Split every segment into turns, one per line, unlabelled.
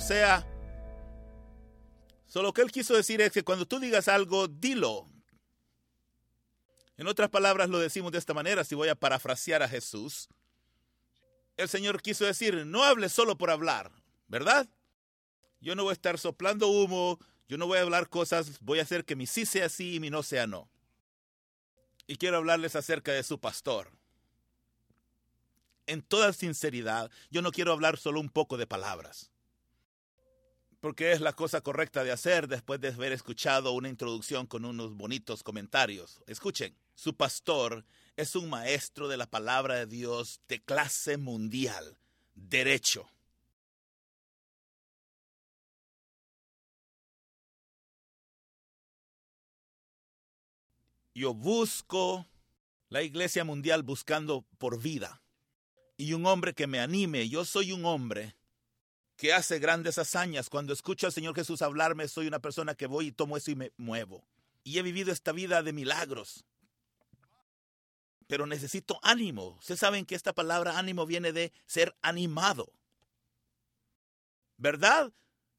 sea. Solo que él quiso decir es que cuando tú digas algo, dilo. En otras palabras lo decimos de esta manera, si voy a parafrasear a Jesús. El Señor quiso decir, no hables solo por hablar, ¿verdad? Yo no voy a estar soplando humo, yo no voy a hablar cosas, voy a hacer que mi sí sea sí y mi no sea no. Y quiero hablarles acerca de su pastor. En toda sinceridad, yo no quiero hablar solo un poco de palabras porque es la cosa correcta de hacer después de haber escuchado una introducción con unos bonitos comentarios. Escuchen, su pastor es un maestro de la palabra de Dios de clase mundial, derecho. Yo busco la iglesia mundial buscando por vida y un hombre que me anime. Yo soy un hombre que hace grandes hazañas. Cuando escucho al Señor Jesús hablarme, soy una persona que voy y tomo eso y me muevo. Y he vivido esta vida de milagros. Pero necesito ánimo. Ustedes saben que esta palabra ánimo viene de ser animado. ¿Verdad?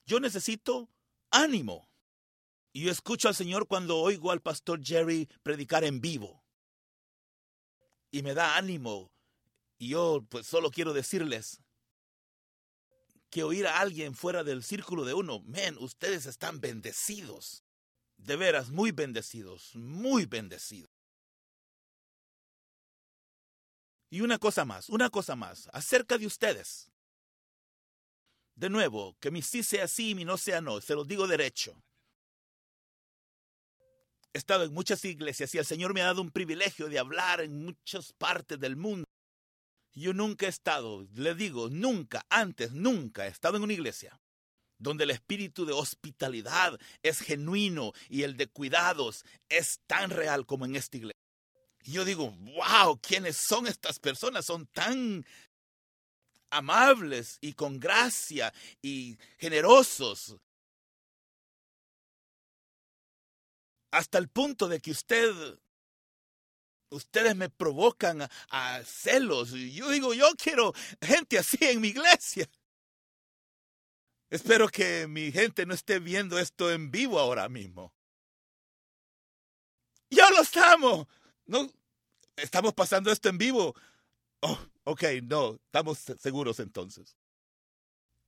Yo necesito ánimo. Y yo escucho al Señor cuando oigo al pastor Jerry predicar en vivo. Y me da ánimo. Y yo pues solo quiero decirles, que oír a alguien fuera del círculo de uno. Men, ustedes están bendecidos. De veras, muy bendecidos, muy bendecidos. Y una cosa más, una cosa más, acerca de ustedes. De nuevo, que mi sí sea sí y mi no sea no, se lo digo derecho. He estado en muchas iglesias y el Señor me ha dado un privilegio de hablar en muchas partes del mundo. Yo nunca he estado, le digo, nunca, antes, nunca he estado en una iglesia donde el espíritu de hospitalidad es genuino y el de cuidados es tan real como en esta iglesia. Y yo digo, wow, ¿quiénes son estas personas? Son tan amables y con gracia y generosos. Hasta el punto de que usted ustedes me provocan a, celos. Y yo digo, yo quiero gente así en mi iglesia. Espero que mi gente no esté viendo esto en vivo ahora mismo. Ya lo estamos. No, estamos pasando esto en vivo. Oh, ok, no, estamos seguros entonces.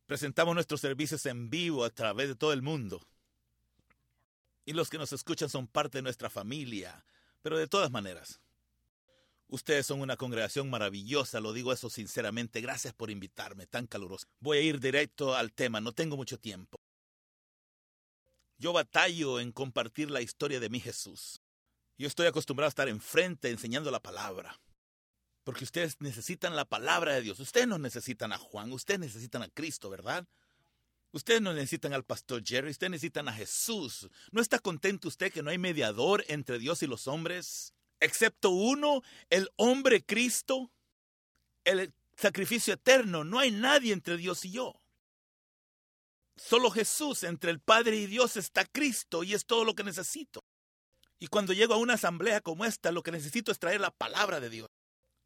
Presentamos nuestros servicios en vivo a través de todo el mundo. Y los que nos escuchan son parte de nuestra familia. Pero de todas maneras, Ustedes son una congregación maravillosa, lo digo eso sinceramente. Gracias por invitarme, tan caluroso. Voy a ir directo al tema, no tengo mucho tiempo. Yo batallo en compartir la historia de mi Jesús. Yo estoy acostumbrado a estar enfrente enseñando la palabra. Porque ustedes necesitan la palabra de Dios. Ustedes no necesitan a Juan, ustedes necesitan a Cristo, ¿verdad? Ustedes no necesitan al pastor Jerry, ustedes necesitan a Jesús. ¿No está contento usted que no hay mediador entre Dios y los hombres? Excepto uno, el hombre Cristo, el sacrificio eterno. No hay nadie entre Dios y yo. Solo Jesús, entre el Padre y Dios está Cristo y es todo lo que necesito. Y cuando llego a una asamblea como esta, lo que necesito es traer la palabra de Dios,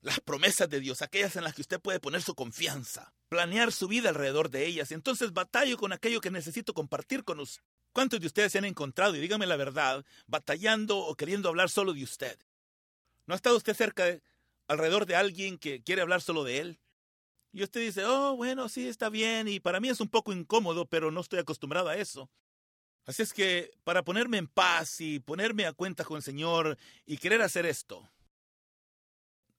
las promesas de Dios, aquellas en las que usted puede poner su confianza, planear su vida alrededor de ellas. Y entonces batallo con aquello que necesito compartir con usted. ¿Cuántos de ustedes se han encontrado, y dígame la verdad, batallando o queriendo hablar solo de usted? ¿No ha estado usted cerca, de, alrededor de alguien que quiere hablar solo de él? Y usted dice, oh, bueno, sí, está bien, y para mí es un poco incómodo, pero no estoy acostumbrado a eso. Así es que para ponerme en paz y ponerme a cuenta con el Señor y querer hacer esto,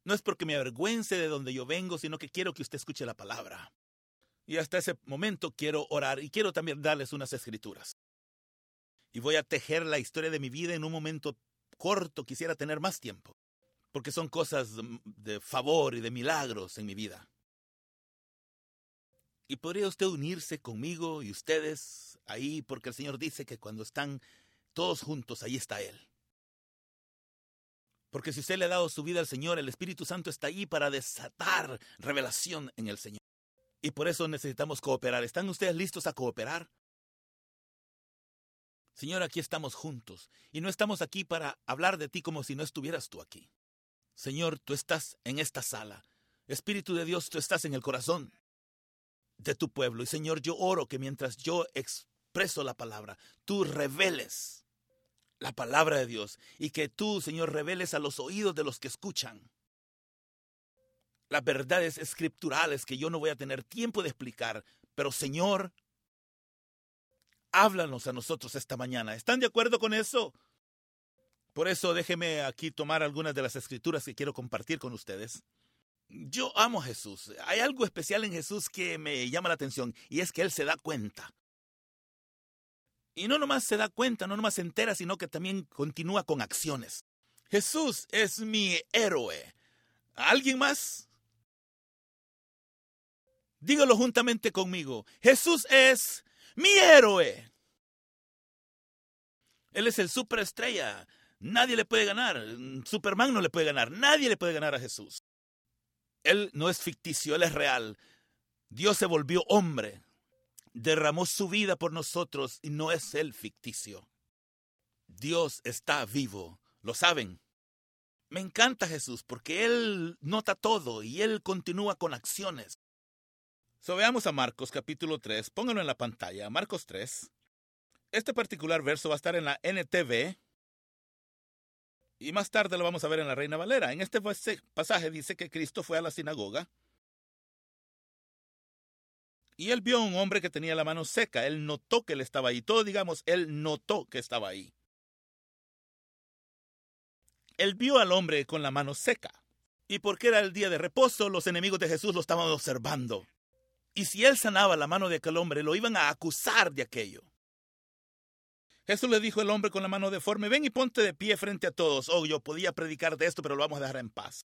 no es porque me avergüence de donde yo vengo, sino que quiero que usted escuche la palabra. Y hasta ese momento quiero orar y quiero también darles unas escrituras. Y voy a tejer la historia de mi vida en un momento corto, quisiera tener más tiempo porque son cosas de favor y de milagros en mi vida. Y podría usted unirse conmigo y ustedes ahí, porque el Señor dice que cuando están todos juntos, ahí está Él. Porque si usted le ha dado su vida al Señor, el Espíritu Santo está ahí para desatar revelación en el Señor. Y por eso necesitamos cooperar. ¿Están ustedes listos a cooperar? Señor, aquí estamos juntos. Y no estamos aquí para hablar de ti como si no estuvieras tú aquí. Señor, tú estás en esta sala. Espíritu de Dios, tú estás en el corazón de tu pueblo. Y Señor, yo oro que mientras yo expreso la palabra, tú reveles la palabra de Dios y que tú, Señor, reveles a los oídos de los que escuchan las verdades escriturales que yo no voy a tener tiempo de explicar. Pero Señor, háblanos a nosotros esta mañana. ¿Están de acuerdo con eso? Por eso déjeme aquí tomar algunas de las escrituras que quiero compartir con ustedes. Yo amo a Jesús. Hay algo especial en Jesús que me llama la atención y es que Él se da cuenta. Y no nomás se da cuenta, no nomás se entera, sino que también continúa con acciones. Jesús es mi héroe. ¿Alguien más? Dígalo juntamente conmigo. Jesús es mi héroe. Él es el superestrella. Nadie le puede ganar. Superman no le puede ganar. Nadie le puede ganar a Jesús. Él no es ficticio, Él es real. Dios se volvió hombre. Derramó su vida por nosotros y no es Él ficticio. Dios está vivo. ¿Lo saben? Me encanta Jesús porque Él nota todo y Él continúa con acciones. So, veamos a Marcos capítulo 3. Pónganlo en la pantalla. Marcos 3. Este particular verso va a estar en la NTV. Y más tarde lo vamos a ver en la Reina Valera. En este pasaje dice que Cristo fue a la sinagoga. Y él vio a un hombre que tenía la mano seca. Él notó que él estaba ahí. Todo digamos, él notó que estaba ahí. Él vio al hombre con la mano seca. Y porque era el día de reposo, los enemigos de Jesús lo estaban observando. Y si él sanaba la mano de aquel hombre, lo iban a acusar de aquello. Jesús le dijo al hombre con la mano deforme, ven y ponte de pie frente a todos. Oh, yo podía predicar de esto, pero lo vamos a dejar en paz.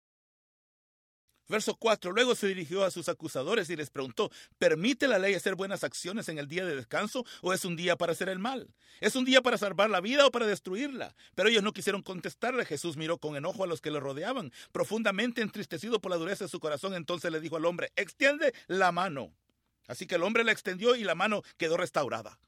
Verso 4. Luego se dirigió a sus acusadores y les preguntó, ¿permite la ley hacer buenas acciones en el día de descanso o es un día para hacer el mal? ¿Es un día para salvar la vida o para destruirla? Pero ellos no quisieron contestarle. Jesús miró con enojo a los que le rodeaban, profundamente entristecido por la dureza de su corazón. Entonces le dijo al hombre, extiende la mano. Así que el hombre la extendió y la mano quedó restaurada.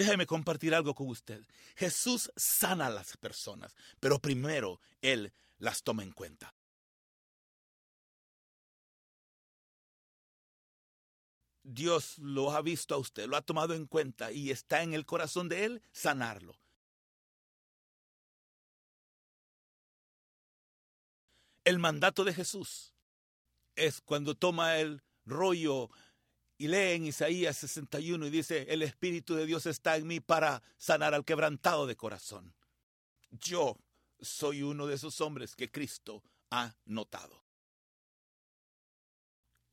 Déjeme compartir algo con usted. Jesús sana a las personas, pero primero Él las toma en cuenta. Dios lo ha visto a usted, lo ha tomado en cuenta y está en el corazón de Él sanarlo. El mandato de Jesús es cuando toma el rollo y lee en Isaías 61 y dice, el Espíritu de Dios está en mí para sanar al quebrantado de corazón. Yo soy uno de esos hombres que Cristo ha notado.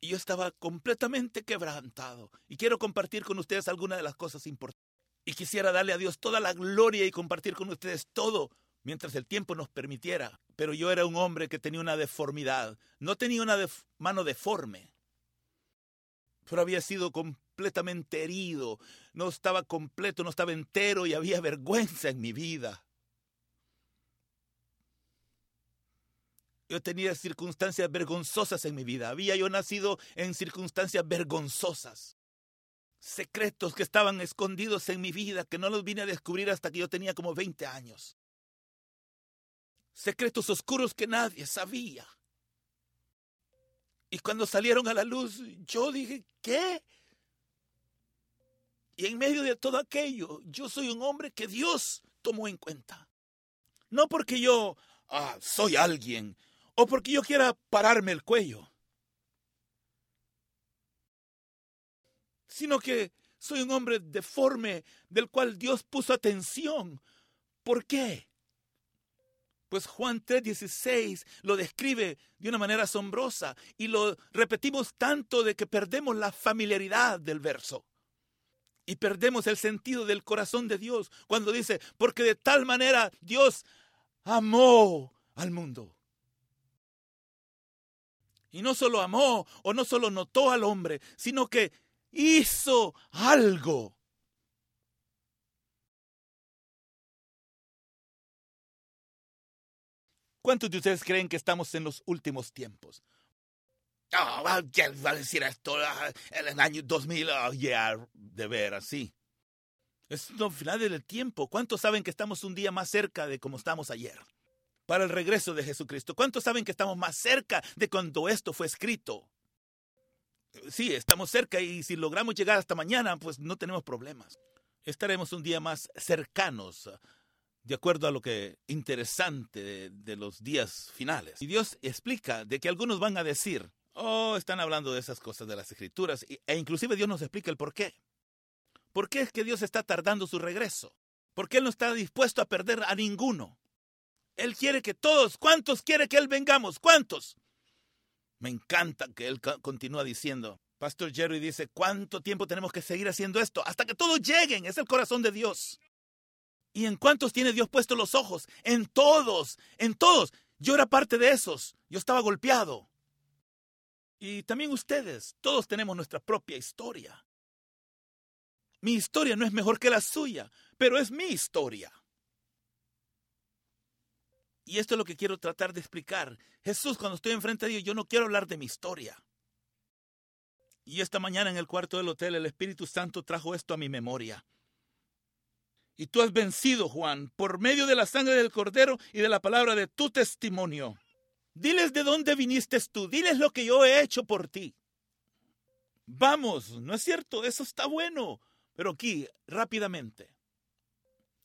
Y yo estaba completamente quebrantado. Y quiero compartir con ustedes algunas de las cosas importantes. Y quisiera darle a Dios toda la gloria y compartir con ustedes todo mientras el tiempo nos permitiera. Pero yo era un hombre que tenía una deformidad. No tenía una mano deforme pero había sido completamente herido, no estaba completo, no estaba entero y había vergüenza en mi vida. Yo tenía circunstancias vergonzosas en mi vida. Había yo nacido en circunstancias vergonzosas. Secretos que estaban escondidos en mi vida que no los vine a descubrir hasta que yo tenía como 20 años. Secretos oscuros que nadie sabía. Y cuando salieron a la luz, yo dije, ¿qué? Y en medio de todo aquello, yo soy un hombre que Dios tomó en cuenta. No porque yo ah, soy alguien o porque yo quiera pararme el cuello, sino que soy un hombre deforme del cual Dios puso atención. ¿Por qué? Pues Juan 3:16 lo describe de una manera asombrosa y lo repetimos tanto de que perdemos la familiaridad del verso. Y perdemos el sentido del corazón de Dios cuando dice, porque de tal manera Dios amó al mundo. Y no solo amó o no solo notó al hombre, sino que hizo algo ¿Cuántos de ustedes creen que estamos en los últimos tiempos? Oh, va a decir esto ah, en el año 2000, oh, yeah, de veras, sí. Es el final del tiempo. ¿Cuántos saben que estamos un día más cerca de como estamos ayer? para el regreso de Jesucristo. ¿Cuántos saben que estamos más cerca de cuando esto fue escrito? Sí, estamos cerca y si logramos llegar hasta mañana, pues no tenemos problemas. Estaremos un día más cercanos, de acuerdo a lo que interesante de, los días finales. Y Dios explica de que algunos van a decir, oh, están hablando de esas cosas de las escrituras, e inclusive Dios nos explica el por qué. ¿Por qué es que Dios está tardando su regreso? Porque Él no está dispuesto a perder a ninguno. Él quiere que todos, ¿cuántos quiere que Él vengamos? ¿Cuántos? Me encanta que Él continúa diciendo. Pastor Jerry dice, ¿cuánto tiempo tenemos que seguir haciendo esto? Hasta que todos lleguen. Es el corazón de Dios. ¿Y en cuántos tiene Dios puesto los ojos? En todos, en todos. Yo era parte de esos. Yo estaba golpeado. Y también ustedes, todos tenemos nuestra propia historia. Mi historia no es mejor que la suya, pero es mi historia. Y esto es lo que quiero tratar de explicar. Jesús, cuando estoy enfrente de Dios, yo no quiero hablar de mi historia. Y esta mañana en el cuarto del hotel, el Espíritu Santo trajo esto a mi memoria. Y tú has vencido, Juan, por medio de la sangre del Cordero y de la palabra de tu testimonio. Diles de dónde viniste tú, diles lo que yo he hecho por ti. Vamos, ¿no es cierto? Eso está bueno. Pero aquí, rápidamente,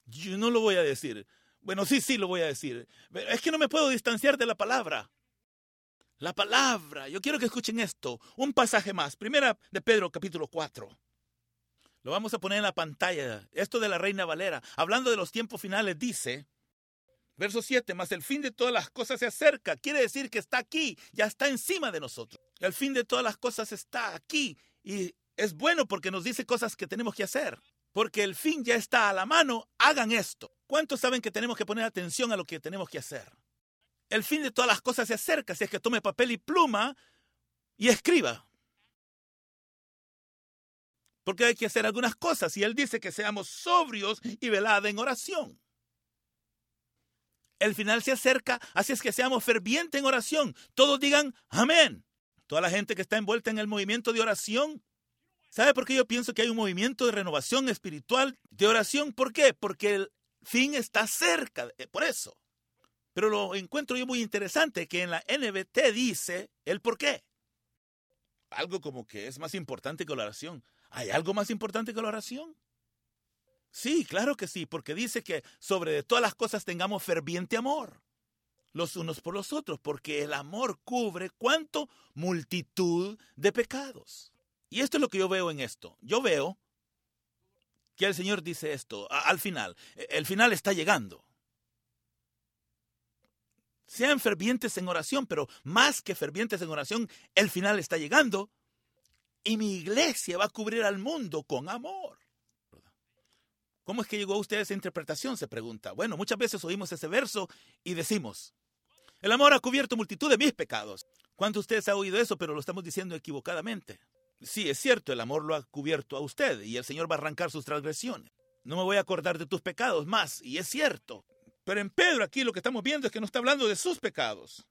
yo no lo voy a decir. Bueno, sí, sí lo voy a decir. Es que no me puedo distanciar de la palabra. La palabra. Yo quiero que escuchen esto. Un pasaje más. Primera de Pedro, capítulo 4. Lo vamos a poner en la pantalla. Esto de la Reina Valera. Hablando de los tiempos finales, dice, verso 7, más el fin de todas las cosas se acerca. Quiere decir que está aquí, ya está encima de nosotros. El fin de todas las cosas está aquí y es bueno porque nos dice cosas que tenemos que hacer. Porque el fin ya está a la mano, hagan esto. ¿Cuántos saben que tenemos que poner atención a lo que tenemos que hacer? El fin de todas las cosas se acerca, si es que tome papel y pluma y escriba. Porque hay que hacer algunas cosas y él dice que seamos sobrios y velada en oración. El final se acerca, así es que seamos fervientes en oración. Todos digan amén. Toda la gente que está envuelta en el movimiento de oración ¿Sabe por qué yo pienso que hay un movimiento de renovación espiritual, de oración? ¿Por qué? Porque el fin está cerca, eh, por eso. Pero lo encuentro yo muy interesante que en la NBT dice el por qué. Algo como que es más importante que la oración. ¿Hay algo más importante que la oración? Sí, claro que sí, porque dice que sobre todas las cosas tengamos ferviente amor los unos por los otros, porque el amor cubre cuánto multitud de pecados. Y esto es lo que yo veo en esto. Yo veo que el Señor dice esto al final. E, el final está llegando. Sean fervientes en oración, pero más que fervientes en oración, el final está llegando. Y mi iglesia va a cubrir al mundo con amor. ¿Cómo es que llegó a usted esa interpretación? Se pregunta. Bueno, muchas veces oímos ese verso y decimos, el amor ha cubierto multitud de mis pecados. ¿Cuántos de ustedes han oído eso, pero lo estamos diciendo equivocadamente? Sí, es cierto, el amor lo ha cubierto a usted y el Señor va a arrancar sus transgresiones. No me voy a acordar de tus pecados más, y es cierto. Pero en Pedro aquí lo que estamos viendo es que no está hablando de sus pecados.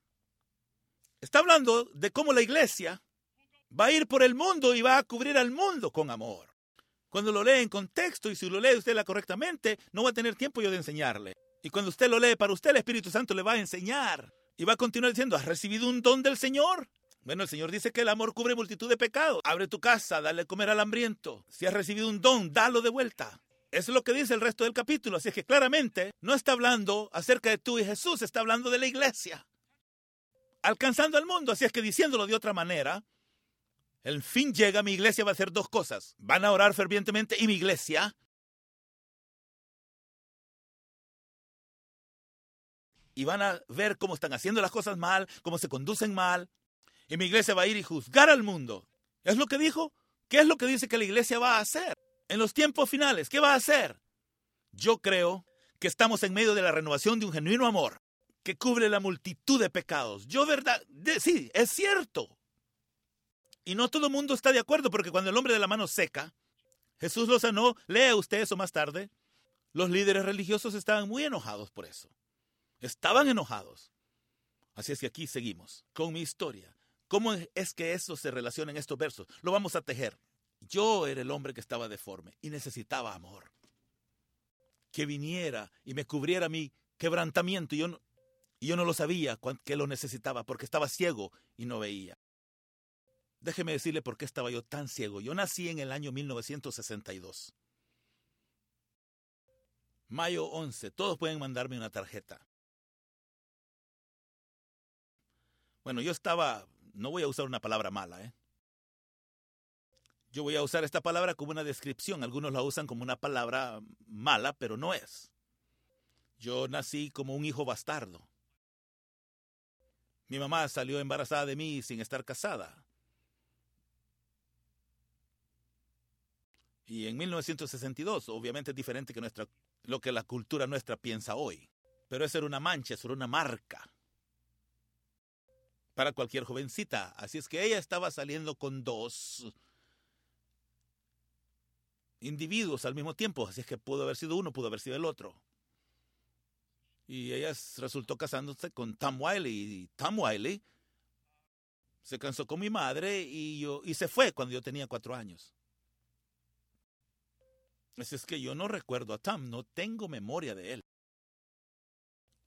Está hablando de cómo la iglesia va a ir por el mundo y va a cubrir al mundo con amor. Cuando lo lee en contexto y si lo lee usted la correctamente, no va a tener tiempo yo de enseñarle. Y cuando usted lo lee para usted, el Espíritu Santo le va a enseñar. Y va a continuar diciendo, ¿has recibido un don del Señor? Bueno, el Señor dice que el amor cubre multitud de pecados. Abre tu casa, dale comer al hambriento. Si has recibido un don, dalo de vuelta. Eso es lo que dice el resto del capítulo. Así es que claramente no está hablando acerca de tú y Jesús, está hablando de la iglesia. Alcanzando al mundo. Así es que diciéndolo de otra manera, el fin llega, mi iglesia va a hacer dos cosas. Van a orar fervientemente y mi iglesia y van a ver cómo están haciendo las cosas mal, cómo se conducen mal, y mi iglesia va a ir y juzgar al mundo. ¿Es lo que dijo? ¿Qué es lo que dice que la iglesia va a hacer? En los tiempos finales, ¿qué va a hacer? Yo creo que estamos en medio de la renovación de un genuino amor que cubre la multitud de pecados. Yo, verdad, sí, es cierto. Y no todo el mundo está de acuerdo porque cuando el hombre de la mano seca, Jesús lo sanó, lea usted eso más tarde, los líderes religiosos estaban muy enojados por eso. Estaban enojados. Así es que aquí seguimos con mi historia. ¿Cómo es que eso se relaciona en estos versos? Lo vamos a tejer. Yo era el hombre que estaba deforme y necesitaba amor. Que viniera y me cubriera mi quebrantamiento. Yo Y yo no lo sabía que lo necesitaba porque estaba ciego y no veía. Déjeme decirle por qué estaba yo tan ciego. Yo nací en el año 1962. Mayo 11. Todos pueden mandarme una tarjeta. Bueno, yo estaba, no voy a usar una palabra mala, ¿eh? Yo voy a usar esta palabra como una descripción. Algunos la usan como una palabra mala, pero no es. Yo nací como un hijo bastardo. Mi mamá salió embarazada de mí sin estar casada. Y en 1962, obviamente es diferente que nuestra, lo que la cultura nuestra piensa hoy. Pero esa era una mancha, eso era una marca para cualquier jovencita. Así es que ella estaba saliendo con dos individuos al mismo tiempo. Así es que pudo haber sido uno, pudo haber sido el otro. Y ella resultó casándose con Tom Wiley. Y Tom Wiley se casó con mi madre y, yo, y se fue cuando yo tenía cuatro años. Así es que yo no recuerdo a Tom, no tengo memoria de él.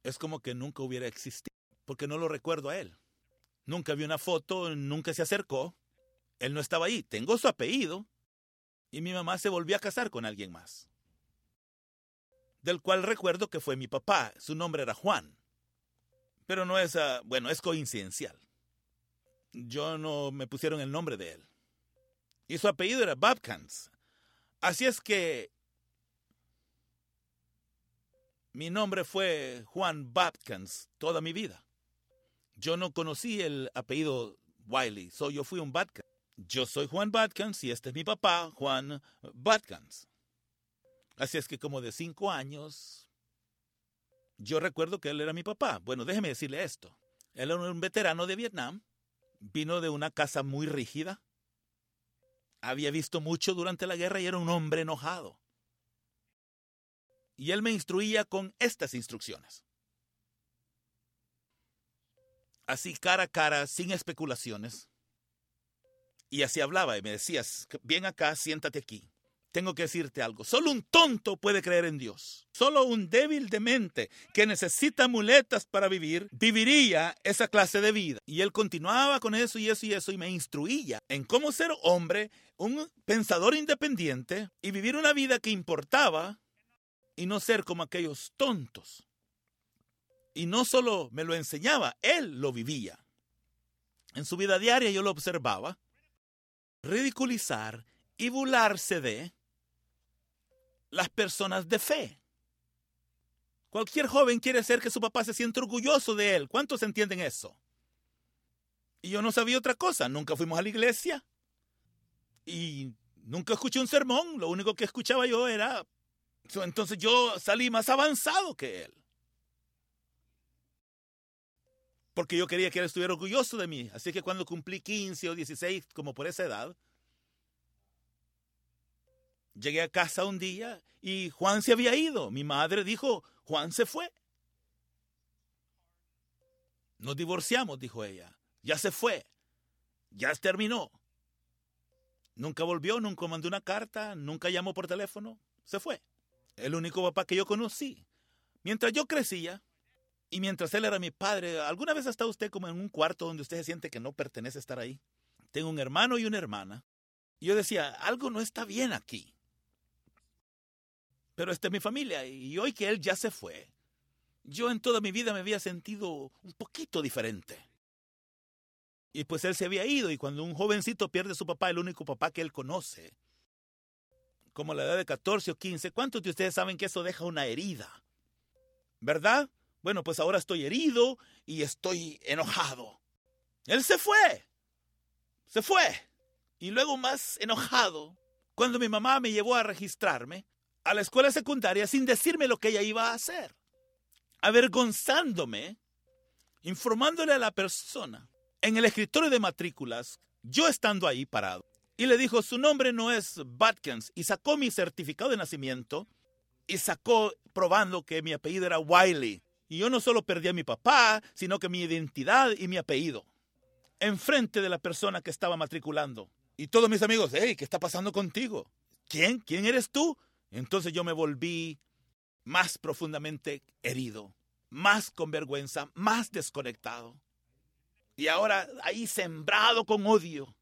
Es como que nunca hubiera existido, porque no lo recuerdo a él. Nunca vi una foto, nunca se acercó. Él no estaba ahí. Tengo su apellido. Y mi mamá se volvió a casar con alguien más. Del cual recuerdo que fue mi papá. Su nombre era Juan. Pero no es, uh, bueno, es coincidencial. Yo no me pusieron el nombre de él. Y su apellido era Babkans. Así es que mi nombre fue Juan Babkans toda mi vida. Yo no conocí el apellido Wiley, so yo fui un Batkans. Yo soy Juan Batkans y este es mi papá, Juan Batkans. Así es que como de cinco años, yo recuerdo que él era mi papá. Bueno, déjeme decirle esto. Él era un veterano de Vietnam, vino de una casa muy rígida, había visto mucho durante la guerra y era un hombre enojado. Y él me instruía con estas instrucciones así cara a cara, sin especulaciones. Y así hablaba y me decías, ven acá, siéntate aquí. Tengo que decirte algo. Solo un tonto puede creer en Dios. Solo un débil de mente que necesita muletas para vivir, viviría esa clase de vida. Y él continuaba con eso y eso y eso y me instruía en cómo ser hombre, un pensador independiente y vivir una vida que importaba y no ser como aquellos tontos y no solo me lo enseñaba, él lo vivía. En su vida diaria yo lo observaba ridiculizar y burlarse de las personas de fe. Cualquier joven quiere hacer que su papá se sienta orgulloso de él. ¿Cuántos entienden eso? Y yo no sabía otra cosa. Nunca fuimos a la iglesia. Y nunca escuché un sermón. Lo único que escuchaba yo era... Entonces yo salí más avanzado que él porque yo quería que él estuviera orgulloso de mí. Así que cuando cumplí 15 o 16, como por esa edad, llegué a casa un día y Juan se había ido. Mi madre dijo, Juan se fue. Nos divorciamos, dijo ella. Ya se fue. Ya terminó. Nunca volvió, nunca mandó una carta, nunca llamó por teléfono. Se fue. El único papá que yo conocí. Mientras yo crecía, y mientras él era mi padre, ¿alguna vez ha estado usted como en un cuarto donde usted se siente que no pertenece a estar ahí? Tengo un hermano y una hermana. Y yo decía, algo no está bien aquí. Pero esta es mi familia y hoy que él ya se fue, yo en toda mi vida me había sentido un poquito diferente. Y pues él se había ido y cuando un jovencito pierde a su papá, el único papá que él conoce, como a la edad de 14 o 15, ¿cuántos de ustedes saben que eso deja una herida? ¿Verdad? Bueno, pues ahora estoy herido y estoy enojado. Él se fue. Se fue. Y luego más enojado, cuando mi mamá me llevó a registrarme a la escuela secundaria sin decirme lo que ella iba a hacer. Avergonzándome, informándole a la persona en el escritorio de matrículas, yo estando ahí parado. Y le dijo, su nombre no es Batkins. Y sacó mi certificado de nacimiento y sacó probando que mi apellido era Wiley. Y yo no solo perdí a mi papá, sino que mi identidad y mi apellido. Enfrente de la persona que estaba matriculando. Y todos mis amigos, hey, ¿qué está pasando contigo? ¿Quién? ¿Quién eres tú? Entonces yo me volví más profundamente herido, más con vergüenza, más desconectado. Y ahora ahí sembrado con odio,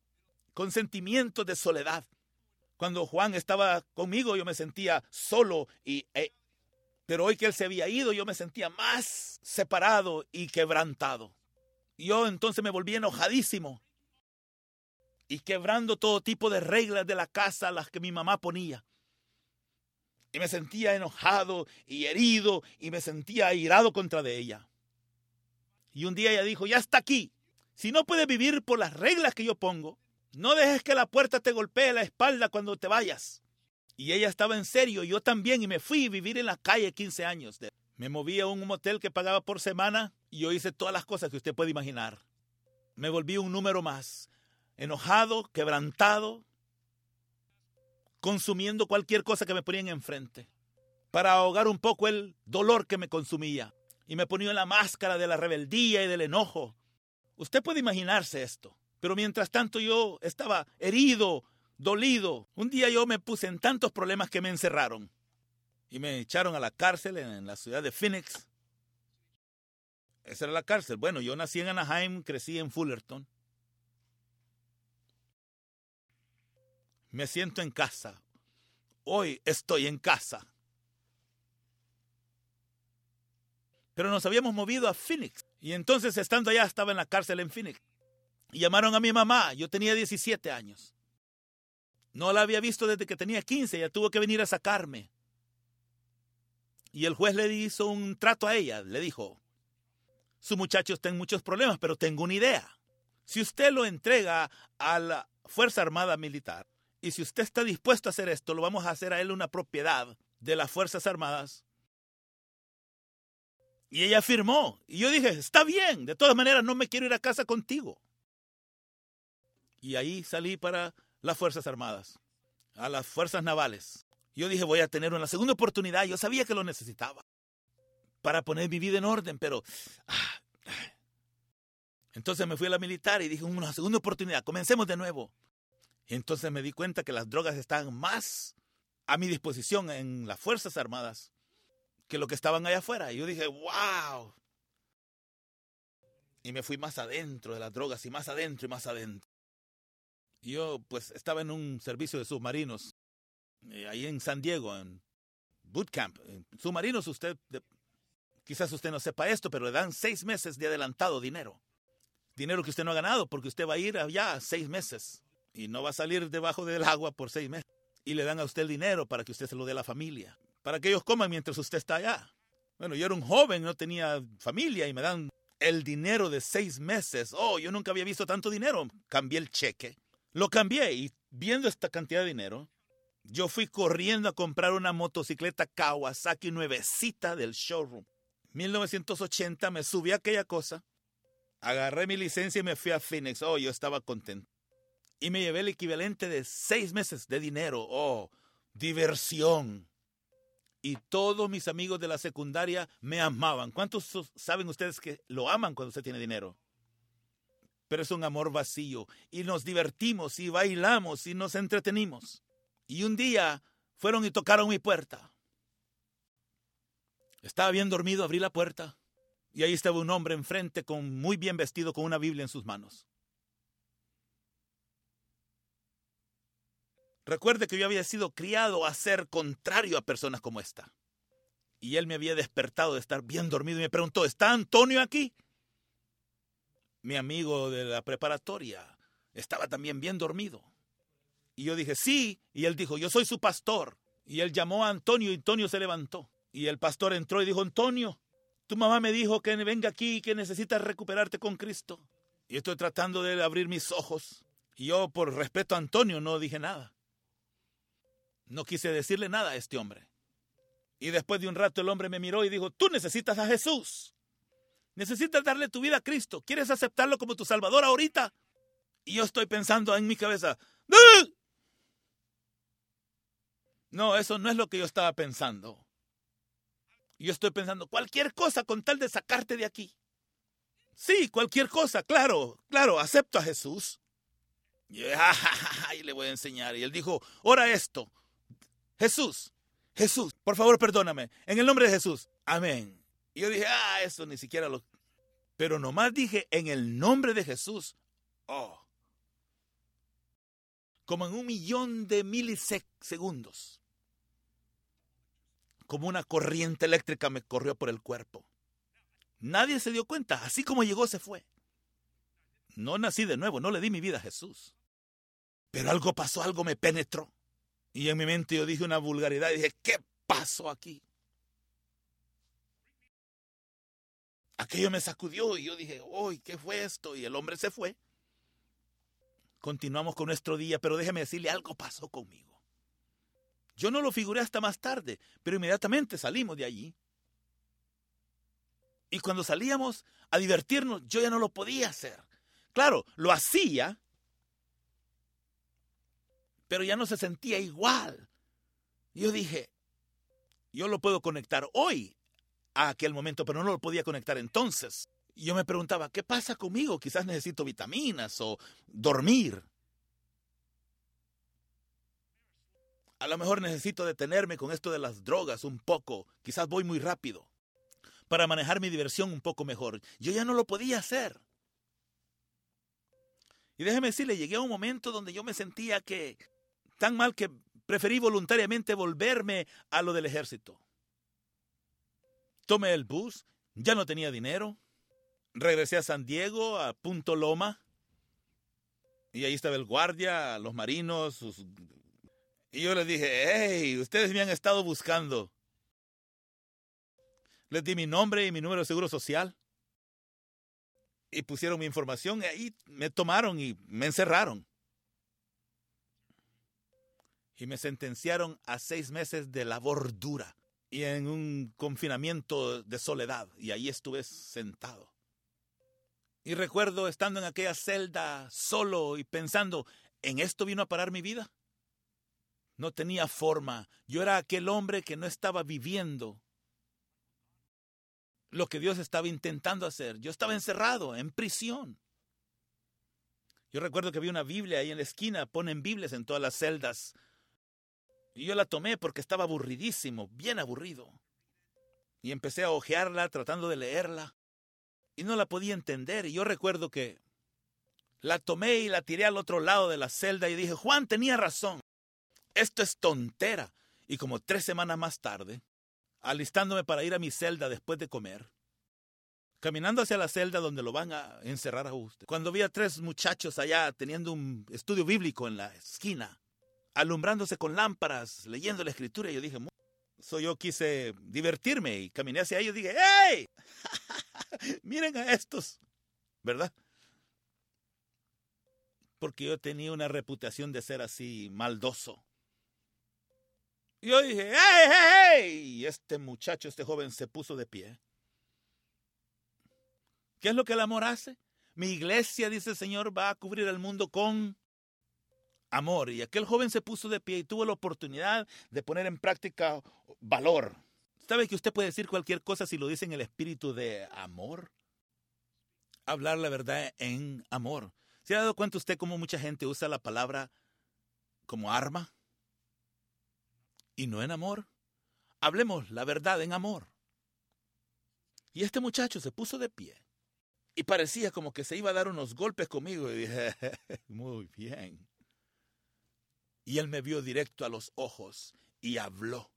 con sentimientos de soledad. Cuando Juan estaba conmigo yo me sentía solo y eh, pero hoy que él se había ido yo me sentía más separado y quebrantado. Yo entonces me volví enojadísimo y quebrando todo tipo de reglas de la casa las que mi mamá ponía. Y me sentía enojado y herido y me sentía airado contra de ella. Y un día ella dijo, ya está aquí. Si no puedes vivir por las reglas que yo pongo, no dejes que la puerta te golpee la espalda cuando te vayas. Y ella estaba en serio, yo también, y me fui a vivir en la calle 15 años. Me moví a un motel que pagaba por semana y yo hice todas las cosas que usted puede imaginar. Me volví un número más, enojado, quebrantado, consumiendo cualquier cosa que me ponían enfrente, para ahogar un poco el dolor que me consumía. Y me ponía la máscara de la rebeldía y del enojo. Usted puede imaginarse esto. Pero mientras tanto yo estaba herido, dolido. Un día yo me puse en tantos problemas que me encerraron. Y me echaron a la cárcel en la ciudad de Phoenix. Esa era la cárcel. Bueno, yo nací en Anaheim, crecí en Fullerton. Me siento en casa. Hoy estoy en casa. Pero nos habíamos movido a Phoenix. Y entonces estando allá estaba en la cárcel en Phoenix. Y llamaron a mi mamá. Yo tenía 17 años. No la había visto desde que tenía 15. Ella tuvo que venir a sacarme. Y el juez le hizo un trato a ella. Le dijo, su muchacho está en muchos problemas, pero tengo una idea. Si usted lo entrega a la Fuerza Armada Militar, y si usted está dispuesto a hacer esto, lo vamos a hacer a él una propiedad de las Fuerzas Armadas. Y ella firmó. Y yo dije, está bien, de todas maneras no me quiero ir a casa contigo. Y ahí salí para las Fuerzas Armadas, a las Fuerzas Navales. Yo dije, voy a tener una segunda oportunidad. Yo sabía que lo necesitaba para poner mi vida en orden, pero... Ah, entonces me fui a la militar y dije, una segunda oportunidad, comencemos de nuevo. Entonces me di cuenta que las drogas estaban más a mi disposición en las Fuerzas Armadas que lo que estaban allá afuera. Y yo dije, wow. Y me fui más adentro de las drogas y más adentro y más adentro. Y yo pues estaba en un servicio de submarinos, eh, ahí en San Diego, en bootcamp. submarinos usted, quizás usted no sepa esto, pero le dan seis meses de adelantado dinero. Dinero que usted no ha ganado porque usted va a ir allá seis meses y no va a salir debajo del agua por seis meses. Y le dan a usted el dinero para que usted se lo dé a la familia, para que ellos coman mientras usted está allá. Bueno, yo era un joven, no tenía familia y me dan el dinero de seis meses. Oh, yo nunca había visto tanto dinero. Cambié el cheque, lo cambié y viendo esta cantidad de dinero, yo fui corriendo a comprar una motocicleta Kawasaki nuevecita del showroom. 1980 me subí a aquella cosa, agarré mi licencia y me fui a Phoenix. Oh, yo estaba contento y me llevé el equivalente de seis meses de dinero. Oh, diversión. Y todos mis amigos de la secundaria me amaban. ¿Cuántos saben ustedes que lo aman cuando usted tiene dinero? Pero es un amor vacío. Y nos divertimos y bailamos y nos entretenimos. Y un día fueron y tocaron mi puerta. Estaba bien dormido, abrí la puerta. Y ahí estaba un hombre enfrente con muy bien vestido con una Biblia en sus manos. Recuerde que yo había sido criado a ser contrario a personas como esta. Y él me había despertado de estar bien dormido y me preguntó, ¿está Antonio aquí? Mi amigo de la preparatoria estaba también bien dormido. Y yo dije, sí. Y él dijo, yo soy su pastor. Y él llamó a Antonio y Antonio se levantó. Y el pastor entró y dijo, Antonio, tu mamá me dijo que venga aquí y que necesitas recuperarte con Cristo. Y estoy tratando de abrir mis ojos. Y yo, por respeto a Antonio, no dije nada. No quise decirle nada a este hombre. Y después de un rato el hombre me miró y dijo, tú necesitas a Jesús. Necesitas darle tu vida a Cristo. ¿Quieres aceptarlo como tu Salvador ahorita? Y yo estoy pensando en mi cabeza, no, eso no es lo que yo estaba pensando. Yo estoy pensando, cualquier cosa con tal de sacarte de aquí. Sí, cualquier cosa, claro, claro, acepto a Jesús. Y, y le voy a enseñar. Y él dijo, ora esto, Jesús, Jesús, por favor perdóname. En el nombre de Jesús. Amén. Y yo dije, ah, eso ni siquiera lo... Pero nomás dije, en el nombre de Jesús. Oh. Como en un millón de milisegundos. Como una corriente eléctrica me corrió por el cuerpo. Nadie se dio cuenta. Así como llegó, se fue. No nací de nuevo, no le di mi vida a Jesús. Pero algo pasó, algo me penetró. Y en mi mente yo dije una vulgaridad y dije, ¿qué pasó aquí? Aquello me sacudió y yo dije, uy, ¿qué fue esto? Y el hombre se fue. Continuamos con nuestro día, pero déjeme decirle, algo pasó conmigo. Yo no lo figuré hasta más tarde, pero inmediatamente salimos de allí. Y cuando salíamos a divertirnos, yo ya no lo podía hacer. Claro, lo hacía, pero ya no se sentía igual. Yo dije, yo lo puedo conectar hoy a aquel momento, pero no lo podía conectar entonces. Yo me preguntaba, ¿qué pasa conmigo? Quizás necesito vitaminas o dormir. A lo mejor necesito detenerme con esto de las drogas un poco. Quizás voy muy rápido. Para manejar mi diversión un poco mejor. Yo ya no lo podía hacer. Y déjeme decirle, llegué a un momento donde yo me sentía que tan mal que preferí voluntariamente volverme a lo del ejército. Tomé el bus, ya no tenía dinero, regresé a San Diego, a Punto Loma, y ahí estaba el guardia, los marinos, y yo les dije, hey, ustedes me han estado buscando. Les di mi nombre y mi número de seguro social. Y pusieron mi información y ahí me tomaron y me encerraron. Y me sentenciaron a seis meses de labor dura y en un confinamiento de soledad. Y ahí estuve sentado. Y recuerdo estando en aquella celda solo y pensando, ¿en esto vino a parar mi vida? No tenía forma. Yo era aquel hombre que no estaba viviendo lo que Dios estaba intentando hacer. Yo estaba encerrado, en prisión. Yo recuerdo que había una Biblia ahí en la esquina, ponen Biblias en todas las celdas y yo la tomé porque estaba aburridísimo, bien aburrido. Y empecé a hojearla, tratando de leerla. Y no la podía entender. Y yo recuerdo que la tomé y la tiré al otro lado de la celda y dije, Juan tenía razón. Esto es tontera. Y como tres semanas más tarde, alistándome para ir a mi celda después de comer, caminando hacia la celda donde lo van a encerrar a usted, cuando vi a tres muchachos allá teniendo un estudio bíblico en la esquina, alumbrándose con lámparas, leyendo la escritura. Y yo dije, so yo quise divertirme y caminé hacia ellos y dije, ¡Hey! Miren a estos, ¿verdad? Porque yo tenía una reputación de ser así maldoso. Y yo dije, ¡Hey, hey, hey! Y este muchacho, este joven se puso de pie. ¿Qué es lo que el amor hace? Mi iglesia, dice el Señor, va a cubrir el mundo con amor. Y aquel joven se puso de pie y tuvo la oportunidad de poner en práctica valor. ¿Sabe que usted puede decir cualquier cosa si lo dice en el espíritu de amor? Hablar la verdad en amor. ¿Se ha dado cuenta usted cómo mucha gente usa la palabra como arma? Y no en amor. Hablemos la verdad en amor. Y este muchacho se puso de pie y parecía como que se iba a dar unos golpes conmigo. Y dije, muy bien. Y él me vio directo a los ojos y habló.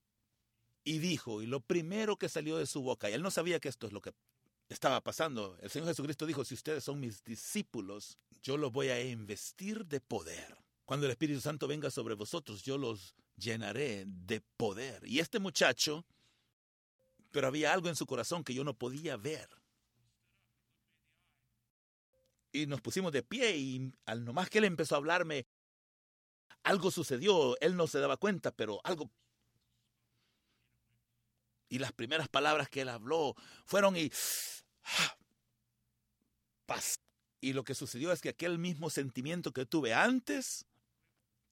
Y dijo, y lo primero que salió de su boca, y él no sabía que esto es lo que estaba pasando. El Señor Jesucristo dijo, si ustedes son mis discípulos, yo los voy a investir de poder. Cuando el Espíritu Santo venga sobre vosotros, yo los llenaré de poder. Y este muchacho, pero había algo en su corazón que yo no podía ver. Y nos pusimos de pie y al nomás que él empezó a hablarme, algo sucedió, él no se daba cuenta, pero algo... Y las primeras palabras que él habló fueron y... Paz. Y lo que sucedió es que aquel mismo sentimiento que tuve antes,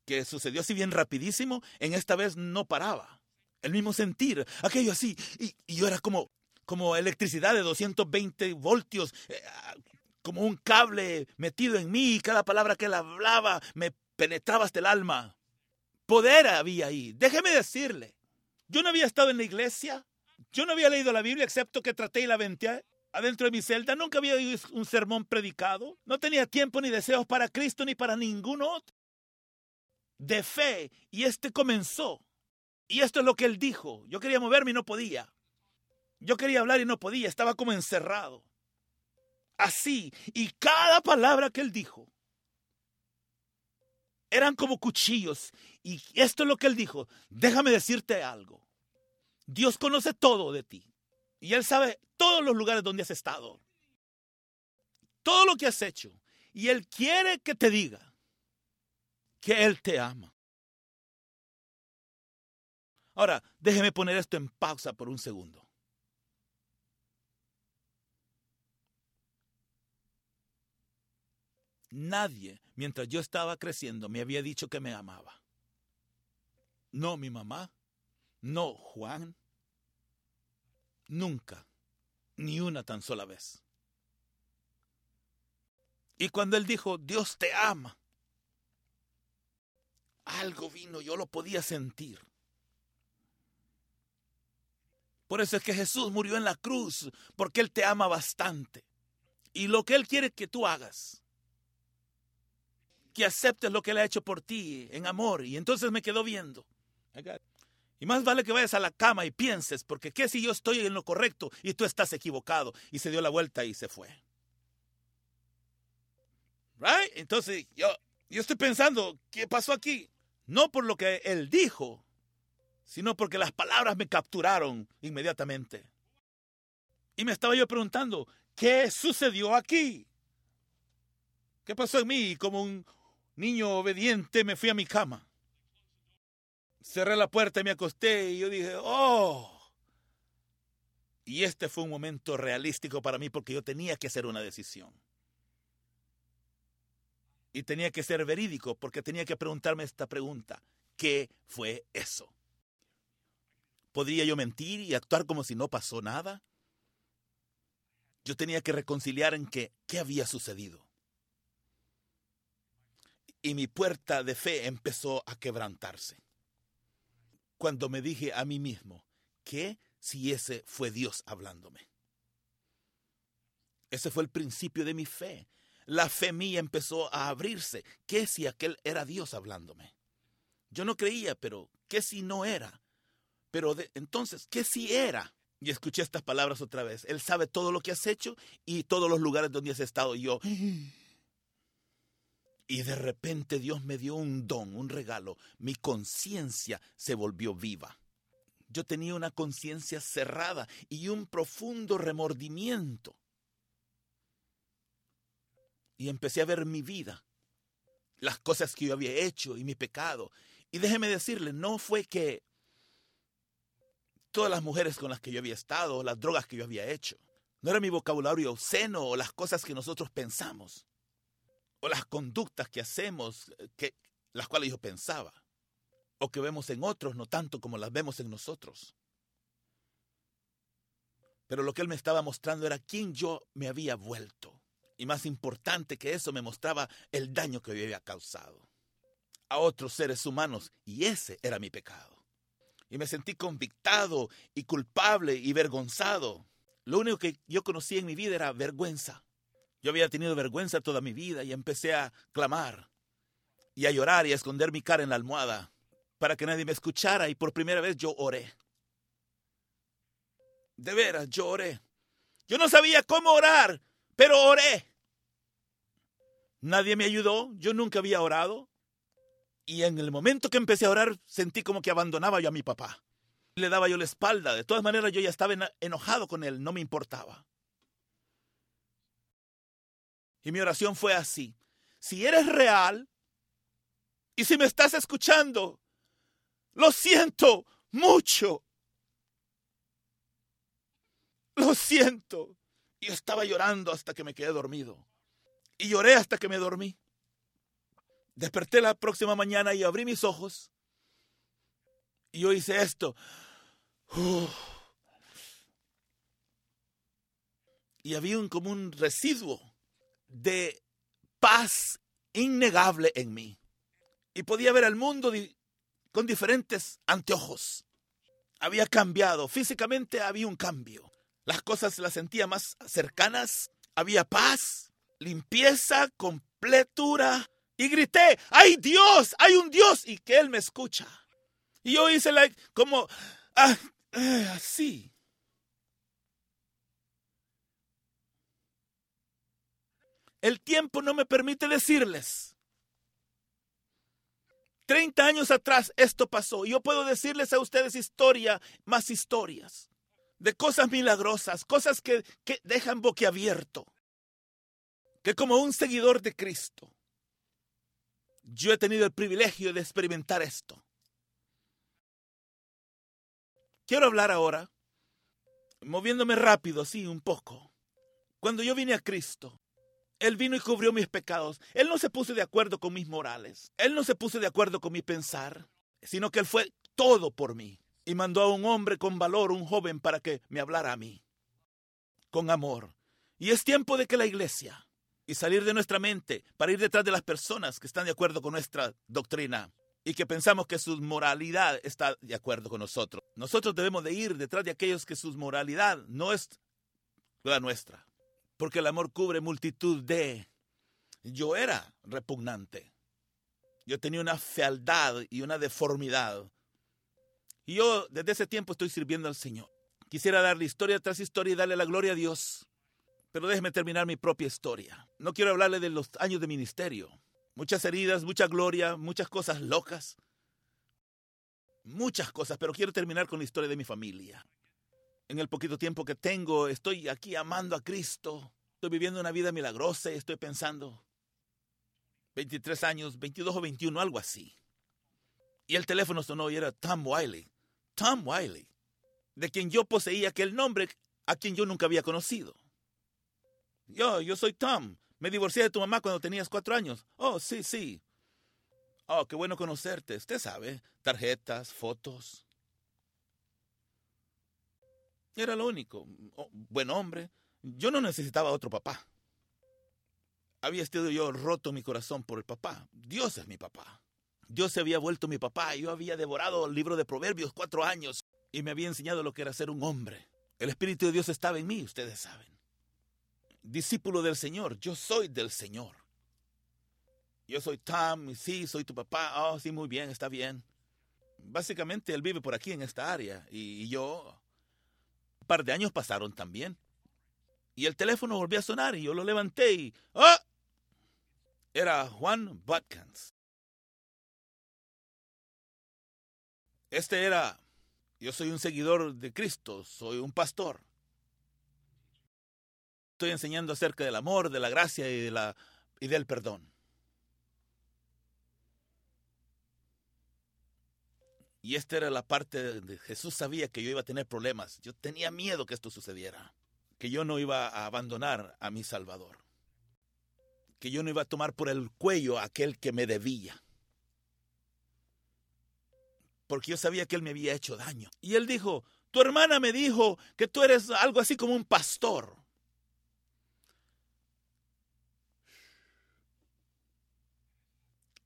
que sucedió así bien rapidísimo, en esta vez no paraba. El mismo sentir, aquello así. Y, yo era como, como electricidad de 220 voltios, eh, como un cable metido en mí. Y cada palabra que él hablaba me penetraba hasta el alma. Poder había ahí. Déjeme decirle, yo no había estado en la iglesia Yo no había leído la Biblia excepto que traté y la venté adentro de mi celda. Nunca había oído un sermón predicado. No tenía tiempo ni deseos para Cristo ni para ningún otro. De fe. Y este comenzó. Y esto es lo que él dijo. Yo quería moverme y no podía. Yo quería hablar y no podía. Estaba como encerrado. Así. Y cada palabra que él dijo eran como cuchillos. Y esto es lo que él dijo. Déjame decirte algo. Dios conoce todo de ti. Y Él sabe todos los lugares donde has estado. Todo lo que has hecho. Y Él quiere que te diga que Él te ama. Ahora, déjeme poner esto en pausa por un segundo. Nadie, mientras yo estaba creciendo, me había dicho que me amaba. No mi mamá, no Juan, nunca, ni una tan sola vez. Y cuando él dijo, Dios te ama, algo vino, yo lo podía sentir. Por eso es que Jesús murió en la cruz, porque Él te ama bastante. Y lo que Él quiere que tú hagas que aceptes lo que Él ha hecho por ti en amor. Y entonces me quedo viendo. Y más vale que vayas a la cama y pienses, porque ¿qué si yo estoy en lo correcto y tú estás equivocado? Y se dio la vuelta y se fue. Right? Entonces yo, yo estoy pensando, ¿qué pasó aquí? No por lo que Él dijo, sino porque las palabras me capturaron inmediatamente. Y me estaba yo preguntando, ¿qué sucedió aquí? ¿Qué pasó en mí? Como un, niño obediente, me fui a mi cama. Cerré la puerta y me acosté y yo dije, oh. Y este fue un momento realístico para mí porque yo tenía que hacer una decisión. Y tenía que ser verídico porque tenía que preguntarme esta pregunta. ¿Qué fue eso? ¿Podría yo mentir y actuar como si no pasó nada? Yo tenía que reconciliar en que, qué había sucedido y mi puerta de fe empezó a quebrantarse. Cuando me dije a mí mismo, ¿qué si ese fue Dios hablándome? Ese fue el principio de mi fe. La fe mía empezó a abrirse. ¿Qué si aquel era Dios hablándome? Yo no creía, pero ¿qué si no era? Pero entonces, ¿qué si era? Y escuché estas palabras otra vez. Él sabe todo lo que has hecho y todos los lugares donde has estado. Y yo, y de repente Dios me dio un don, un regalo. Mi conciencia se volvió viva. Yo tenía una conciencia cerrada y un profundo remordimiento. Y empecé a ver mi vida, las cosas que yo había hecho y mi pecado. Y déjeme decirle, no fue que todas las mujeres con las que yo había estado, las drogas que yo había hecho, no era mi vocabulario obsceno o las cosas que nosotros pensamos o las conductas que hacemos, eh, que, las cuales yo pensaba, o que vemos en otros, no tanto como las vemos en nosotros. Pero lo que él me estaba mostrando era quién yo me había vuelto. Y más importante que eso, me mostraba el daño que yo había causado a otros seres humanos. Y ese era mi pecado. Y me sentí convictado y culpable y vergonzado. Lo único que yo conocía en mi vida era vergüenza. Yo había tenido vergüenza toda mi vida y empecé a clamar y a llorar y a esconder mi cara en la almohada para que nadie me escuchara y por primera vez yo oré. De veras, yo oré. Yo no sabía cómo orar, pero oré. Nadie me ayudó, yo nunca había orado. Y en el momento que empecé a orar, sentí como que abandonaba yo a mi papá. Le daba yo la espalda. De todas maneras, yo ya estaba enojado con él, no me importaba. Y mi oración fue así. Si eres real y si me estás escuchando, lo siento mucho. Lo siento. Y estaba llorando hasta que me quedé dormido. Y lloré hasta que me dormí. Desperté la próxima mañana y abrí mis ojos. Y yo hice esto. Y había un, como un residuo de paz innegable en mí. Y podía ver al mundo con diferentes anteojos. había cambiado. Físicamente había un cambio. Las cosas las sentía más cercanas. Había paz, limpieza, completura. Y grité, ¡hay Dios! ¡Hay un Dios! Y que Él me escucha. Y yo hice like, como, ah, eh, así. El tiempo no me permite decirles. Treinta años atrás esto pasó. Yo puedo decirles a ustedes historia, más historias, de cosas milagrosas, cosas que, que dejan boquiabierto. Que como un seguidor de Cristo, yo he tenido el privilegio de experimentar esto. Quiero hablar ahora, moviéndome rápido, sí, un poco. Cuando yo vine a Cristo, Él vino y cubrió mis pecados. Él no se puso de acuerdo con mis morales. Él no se puso de acuerdo con mi pensar, sino que Él fue todo por mí. Y mandó a un hombre con valor, un joven, para que me hablara a mí, con amor. Y es tiempo de que la iglesia, y salir de nuestra mente, para ir detrás de las personas que están de acuerdo con nuestra doctrina, y que pensamos que su moralidad está de acuerdo con nosotros. Nosotros debemos de ir detrás de aquellos que su moralidad no es la nuestra, porque el amor cubre multitud de... Yo era repugnante. Yo tenía una fealdad y una deformidad. Y yo desde ese tiempo estoy sirviendo al Señor. Quisiera darle historia tras historia y darle la gloria a Dios. Pero déjeme terminar mi propia historia. No quiero hablarle de los años de ministerio muchas heridas, mucha gloria, muchas cosas locas, muchas cosas, pero quiero terminar con la historia de mi familia. En el poquito tiempo que tengo, estoy aquí amando a Cristo, estoy viviendo una vida milagrosa y estoy pensando, 23 años, 22 o 21, algo así. Y el teléfono sonó y era Tom Wiley, Tom Wiley, de quien yo poseía aquel nombre a quien yo nunca había conocido. Yo, yo soy Tom. Me divorcié de tu mamá cuando tenías cuatro años. Oh, sí, sí. Oh, qué bueno conocerte. Usted sabe, tarjetas, fotos. Era lo único. Buen hombre. Yo no necesitaba otro papá. Había estado yo roto mi corazón por el papá. Dios es mi papá. Dios se había vuelto mi papá. Yo había devorado el libro de Proverbios cuatro años y me había enseñado lo que era ser un hombre. El Espíritu de Dios estaba en mí, ustedes saben discípulo del Señor, yo soy del Señor. Yo soy Tom, sí, soy tu papá, oh, sí, muy bien, está bien. Básicamente él vive por aquí en esta área y, yo... Par de años pasaron también. Y el teléfono volvió a sonar y yo lo levanté y... ¡Oh! Era Juan Watkins. Este era... Yo soy un seguidor de Cristo, soy un pastor estoy enseñando acerca del amor, de la gracia y, de la, y del perdón. Y esta era la parte de Jesús sabía que yo iba a tener problemas. Yo tenía miedo que esto sucediera. Que yo no iba a abandonar a mi Salvador. Que yo no iba a tomar por el cuello a aquel que me debía. Porque yo sabía que él me había hecho daño. Y él dijo, tu hermana me dijo que tú eres algo así como un pastor.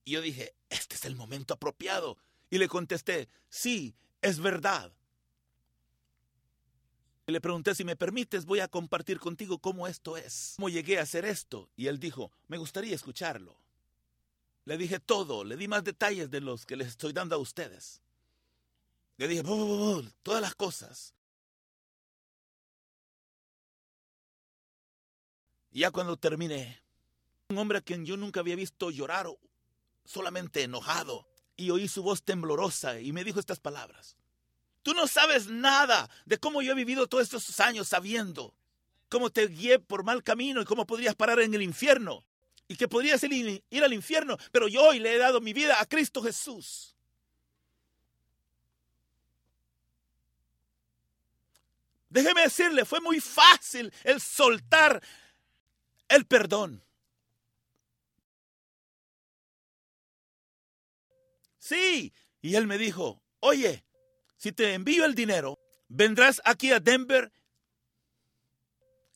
Y yo dije, este es el momento apropiado. Y le contesté, sí, es verdad. Le pregunté si me permites, voy a compartir contigo cómo esto es, cómo llegué a hacer esto. Y él dijo, me gustaría escucharlo. Le dije todo, le di más detalles de los que les estoy dando a ustedes. Le dije, todas las cosas. Y ya cuando terminé, un hombre a quien yo nunca había visto llorar solamente enojado, y oí su voz temblorosa y me dijo estas palabras. Tú no sabes nada de cómo yo he vivido todos estos años sabiendo cómo te guié por mal camino y cómo podrías parar en el infierno y que podrías ir, ir al infierno, pero yo hoy le he dado mi vida a Cristo Jesús. Déjeme decirle, fue muy fácil el soltar el perdón. Sí. Y él me dijo, oye, si te envío el dinero, vendrás aquí a Denver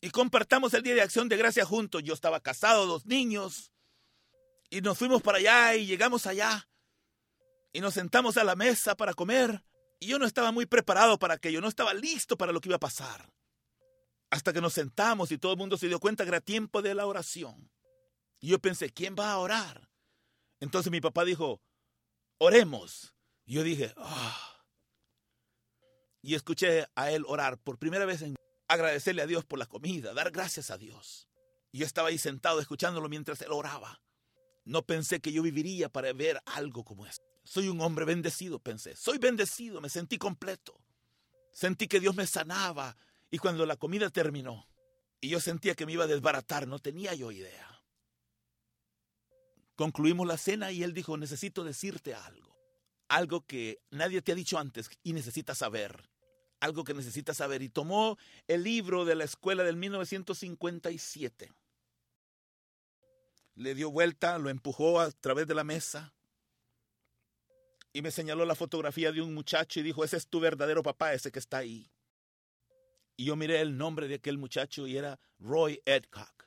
y compartamos el Día de Acción de Gracia juntos. Yo estaba casado, dos niños, y nos fuimos para allá y llegamos allá y nos sentamos a la mesa para comer. Y yo no estaba muy preparado para aquello, no estaba listo para lo que iba a pasar. Hasta que nos sentamos y todo el mundo se dio cuenta que era tiempo de la oración. Y yo pensé, ¿quién va a orar? Entonces mi papá dijo, oremos. Y yo dije, ah. Y escuché a él orar por primera vez en agradecerle a Dios por la comida, dar gracias a Dios. Y yo estaba ahí sentado escuchándolo mientras él oraba. No pensé que yo viviría para ver algo como esto. Soy un hombre bendecido, pensé. Soy bendecido, me sentí completo. Sentí que Dios me sanaba, y cuando la comida terminó y yo sentía que me iba a desbaratar, no tenía yo idea. Concluimos la cena y él dijo, necesito decirte algo. Algo que nadie te ha dicho antes y necesitas saber. Algo que necesitas saber. Y tomó el libro de la escuela del 1957. Le dio vuelta, lo empujó a través de la mesa y me señaló la fotografía de un muchacho y dijo, ese es tu verdadero papá, ese que está ahí. Y yo miré el nombre de aquel muchacho y era Roy Edcock.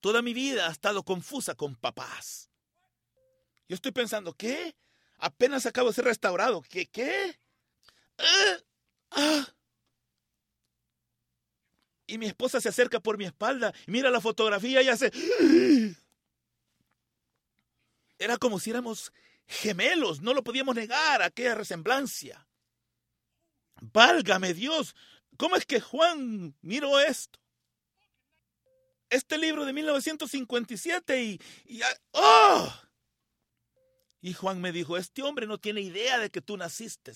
Toda mi vida ha estado confusa con papás. Yo estoy pensando, ¿qué? Apenas acabo de ser restaurado. ¿Qué? ¿Qué? Ah, ah. Y mi esposa se acerca por mi espalda mira la fotografía y hace... Era como si éramos gemelos, no lo podíamos negar, aquella resemblancia. Válgame Dios, ¿cómo es que Juan miró esto? Este libro de 1957 y... y ¡Oh! Y Juan me dijo, este hombre no tiene idea de que tú naciste.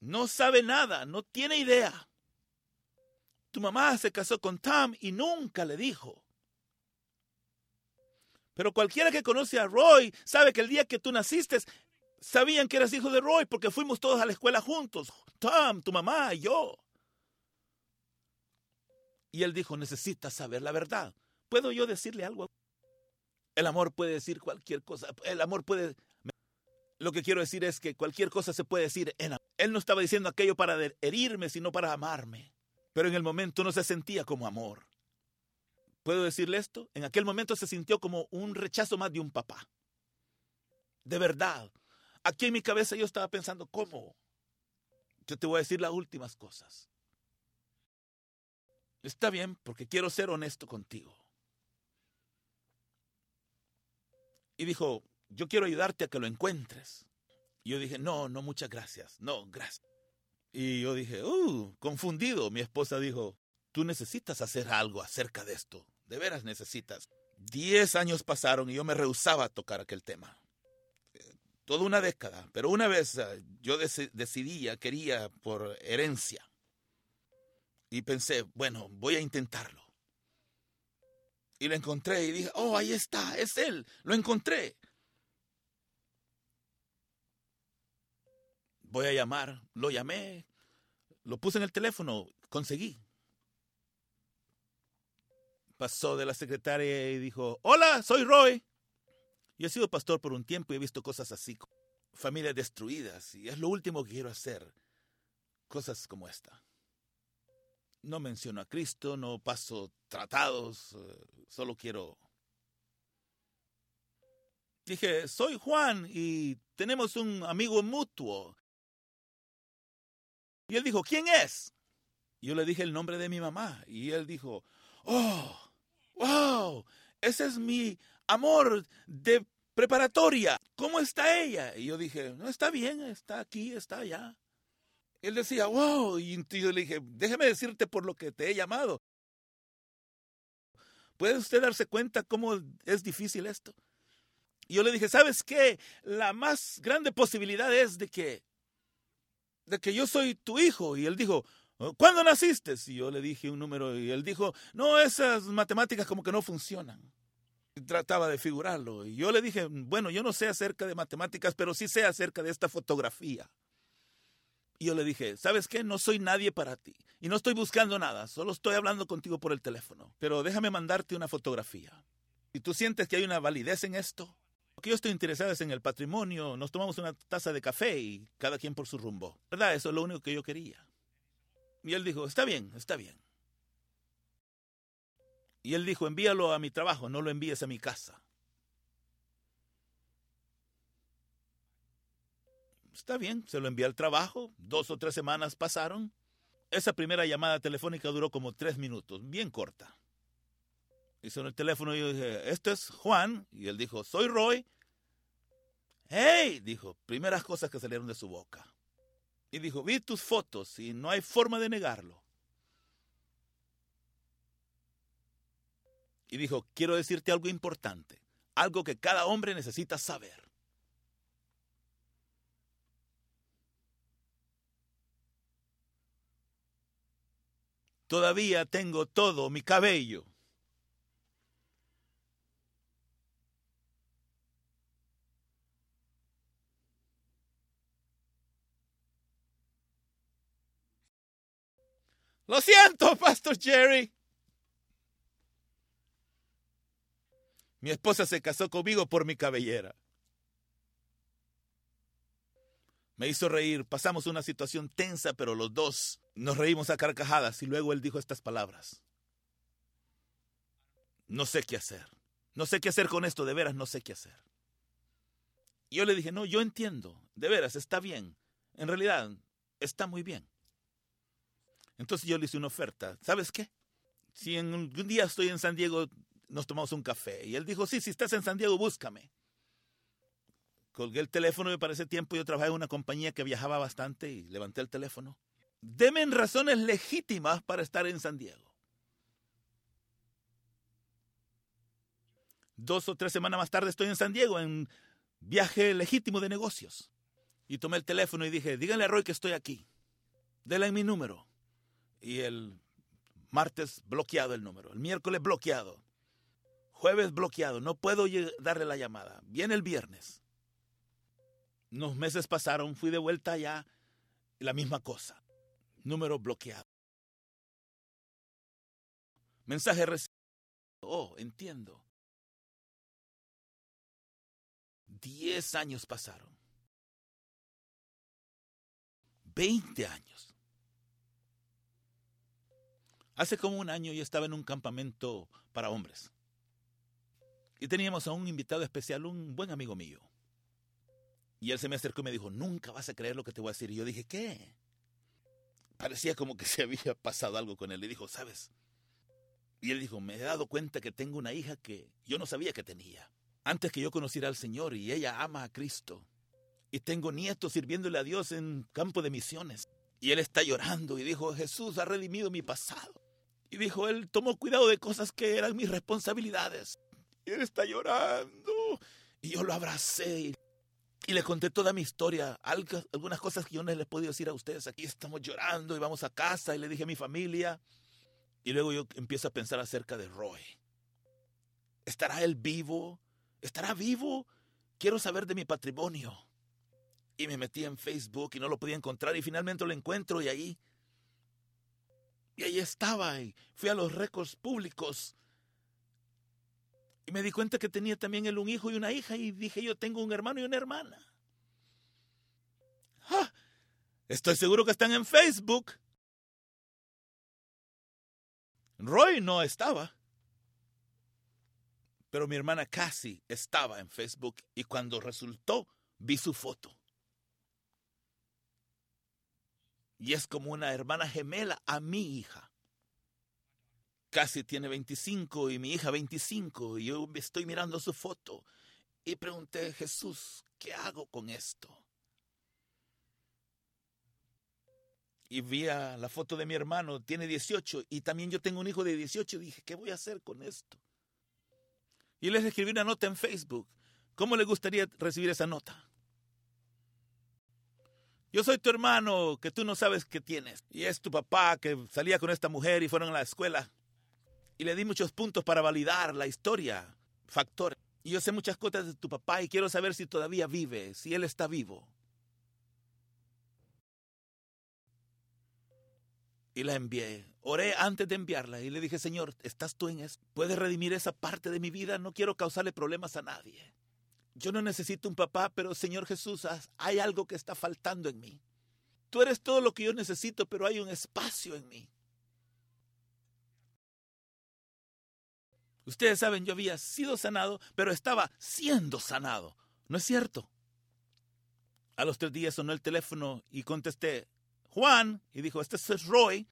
No sabe nada, no tiene idea. Tu mamá se casó con Tom y nunca le dijo. Pero cualquiera que conoce a Roy sabe que el día que tú naciste, sabían que eras hijo de Roy porque fuimos todos a la escuela juntos. Tom, tu mamá y yo. Y él dijo, necesitas saber la verdad. ¿Puedo yo decirle algo? El amor puede decir cualquier cosa. El amor puede... Lo que quiero decir es que cualquier cosa se puede decir en amor. Él no estaba diciendo aquello para herirme, sino para amarme. Pero en el momento no se sentía como amor. ¿Puedo decirle esto? En aquel momento se sintió como un rechazo más de un papá. De verdad. Aquí en mi cabeza yo estaba pensando, ¿cómo? Yo te voy a decir las últimas cosas. Está bien, porque quiero ser honesto contigo. Y dijo, yo quiero ayudarte a que lo encuentres. Y yo dije, no, no, muchas gracias. No, gracias. Y yo dije, uh, confundido. Mi esposa dijo, tú necesitas hacer algo acerca de esto. De veras necesitas. Diez años pasaron y yo me rehusaba a tocar aquel tema. Toda una década. Pero una vez eh, yo decidía, quería por herencia. Y pensé, bueno, voy a intentarlo. Y lo encontré y dije, oh, ahí está, es él, lo encontré. Voy a llamar, lo llamé, lo puse en el teléfono, conseguí pasó de la secretaria y dijo, hola, soy Roy. Yo he sido pastor por un tiempo y he visto cosas así, familias destruidas, y es lo último que quiero hacer, cosas como esta. No menciono a Cristo, no paso tratados, eh, solo quiero... Dije, soy Juan y tenemos un amigo mutuo. Y él dijo, ¿quién es? Yo le dije el nombre de mi mamá y él dijo, oh, wow, ese es mi amor de preparatoria. ¿Cómo está ella? Y yo dije, no, está bien, está aquí, está allá. Él decía, wow, y yo le dije, déjeme decirte por lo que te he llamado. ¿Puede usted darse cuenta cómo es difícil esto? Y yo le dije, ¿sabes qué? La más grande posibilidad es de que, de que yo soy tu hijo. Y él dijo, ¿Cuándo naciste? Y yo le dije un número y él dijo, no, esas matemáticas como que no funcionan. trataba de figurarlo. Y yo le dije, bueno, yo no sé acerca de matemáticas, pero sí sé acerca de esta fotografía. Y yo le dije, ¿sabes qué? No soy nadie para ti. Y no estoy buscando nada, solo estoy hablando contigo por el teléfono. Pero déjame mandarte una fotografía. Si tú sientes que hay una validez en esto, lo que yo estoy interesado es en el patrimonio, nos tomamos una taza de café y cada quien por su rumbo. ¿Verdad? Eso es lo único que yo quería. Y él dijo, está bien, está bien. Y él dijo, envíalo a mi trabajo, no lo envíes a mi casa. Está bien, se lo envié al trabajo, dos o tres semanas pasaron. Esa primera llamada telefónica duró como tres minutos, bien corta. Y sonó el teléfono y yo dije, este es Juan. Y él dijo, soy Roy. ¡Hey! Dijo, primeras cosas que salieron de su boca. Y dijo, vi tus fotos y no hay forma de negarlo. Y dijo, quiero decirte algo importante, algo que cada hombre necesita saber. Todavía tengo todo mi cabello. Lo siento, Pastor Jerry. Mi esposa se casó conmigo por mi cabellera. Me hizo reír, pasamos una situación tensa, pero los dos nos reímos a carcajadas y luego él dijo estas palabras. No sé qué hacer. No sé qué hacer con esto, de veras no sé qué hacer. Y yo le dije, no, yo entiendo, de veras, está bien. En realidad, está muy bien. Entonces yo le hice una oferta. ¿Sabes qué? Si en un día estoy en San Diego, nos tomamos un café. Y él dijo, sí, si estás en San Diego, búscame. Colgué el teléfono y para ese tiempo yo trabajaba en una compañía que viajaba bastante y levanté el teléfono. Deme razones legítimas para estar en San Diego. Dos o tres semanas más tarde estoy en San Diego en viaje legítimo de negocios. Y tomé el teléfono y dije, díganle a Roy que estoy aquí. Dele mi número. Y el martes bloqueado el número. El miércoles bloqueado. Jueves bloqueado. No puedo darle la llamada. Viene el viernes. Unos meses pasaron, fui de vuelta allá, la misma cosa. Número bloqueado. Mensaje recibido. Oh, entiendo. Diez años pasaron. Veinte años. Hace como un año yo estaba en un campamento para hombres. Y teníamos a un invitado especial, un buen amigo mío. Y él se me acercó y me dijo, nunca vas a creer lo que te voy a decir. Y yo dije, ¿qué? Parecía como que se había pasado algo con él. Y dijo, ¿sabes? Y él dijo, me he dado cuenta que tengo una hija que yo no sabía que tenía. Antes que yo conociera al Señor y ella ama a Cristo. Y tengo nietos sirviéndole a Dios en campo de misiones. Y él está llorando y dijo, Jesús ha redimido mi pasado. Y dijo, él tomó cuidado de cosas que eran mis responsabilidades. Y él está llorando. Y yo lo abracé y le conté toda mi historia, algunas cosas que yo no les podido decir a ustedes. Aquí estamos llorando y vamos a casa y le dije a mi familia. Y luego yo empiezo a pensar acerca de Roy. ¿Estará él vivo? ¿Estará vivo? Quiero saber de mi patrimonio. Y me metí en Facebook y no lo podía encontrar y finalmente lo encuentro y ahí... Y ahí estaba y fui a los récords públicos y me di cuenta que tenía también él un hijo y una hija y dije yo tengo un hermano y una hermana. ¡Ah! Estoy seguro que están en Facebook. Roy no estaba. Pero mi hermana Cassie estaba en Facebook y cuando resultó vi su foto. Y es como una hermana gemela a mi hija casi tiene 25 y mi hija 25 y yo estoy mirando su foto y pregunté, Jesús, ¿qué hago con esto? Y vi la foto de mi hermano, tiene 18 y también yo tengo un hijo de 18 y dije, ¿qué voy a hacer con esto? Y les escribí una nota en Facebook. ¿Cómo le gustaría recibir esa nota? Yo soy tu hermano que tú no sabes que tienes. Y es tu papá que salía con esta mujer y fueron a la escuela y le di muchos puntos para validar la historia, factores. Y yo sé muchas cosas de tu papá y quiero saber si todavía vive, si él está vivo. Y la envié. Oré antes de enviarla y le dije, Señor, ¿estás tú en eso? ¿Puedes redimir esa parte de mi vida? No quiero causarle problemas a nadie. Yo no necesito un papá, pero Señor Jesús, hay algo que está faltando en mí. Tú eres todo lo que yo necesito, pero hay un espacio en mí. Ustedes saben, yo había sido sanado, pero estaba siendo sanado. ¿No es cierto? A los tres días sonó el teléfono y contesté, Juan, y dijo, este es Roy.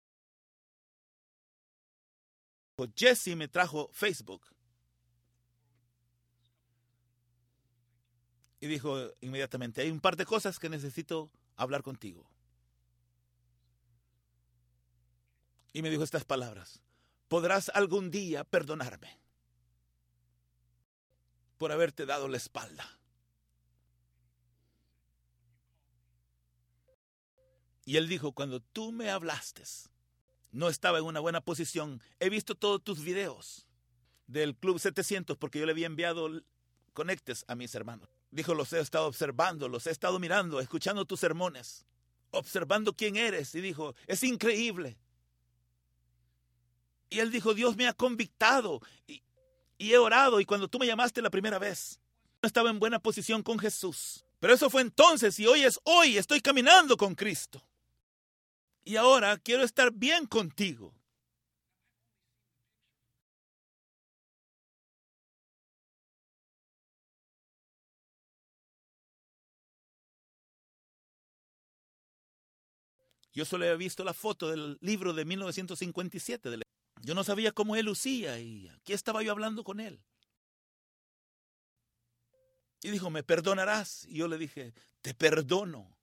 Jesse me trajo Facebook. Y dijo inmediatamente, hay un par de cosas que necesito hablar contigo. Y me dijo estas palabras, podrás algún día perdonarme por haberte dado la espalda. Y él dijo, cuando tú me hablaste, no estaba en una buena posición. He visto todos tus videos del Club 700 porque yo le había enviado conectes a mis hermanos. Dijo, los he estado observando, los he estado mirando, escuchando tus sermones, observando quién eres. Y dijo, es increíble. Y él dijo, Dios me ha convictado y, he orado. Y cuando tú me llamaste la primera vez, no estaba en buena posición con Jesús. Pero eso fue entonces y hoy es hoy. Estoy caminando con Cristo. Y ahora quiero estar bien contigo. Yo solo había visto la foto del libro de 1957. Yo no sabía cómo él lucía y aquí estaba yo hablando con él. Y dijo, ¿me perdonarás? Y yo le dije, te perdono.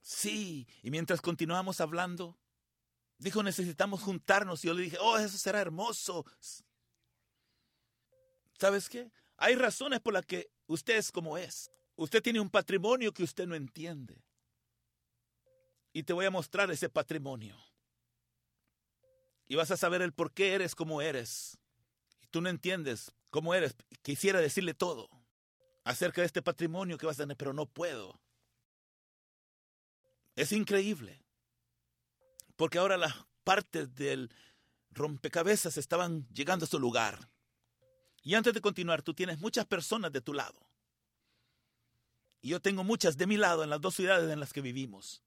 Sí, y mientras continuamos hablando, dijo, necesitamos juntarnos. Y yo le dije, oh, eso será hermoso. ¿Sabes qué? Hay razones por las que usted es como es. Usted tiene un patrimonio que usted no entiende. Y te voy a mostrar ese patrimonio. Y vas a saber el por qué eres como eres. Y tú no entiendes cómo eres. Quisiera decirle todo acerca de este patrimonio que vas a tener, pero no puedo. Es increíble. Porque ahora las partes del rompecabezas estaban llegando a su lugar. Y antes de continuar, tú tienes muchas personas de tu lado. Y yo tengo muchas de mi lado en las dos ciudades en las que vivimos.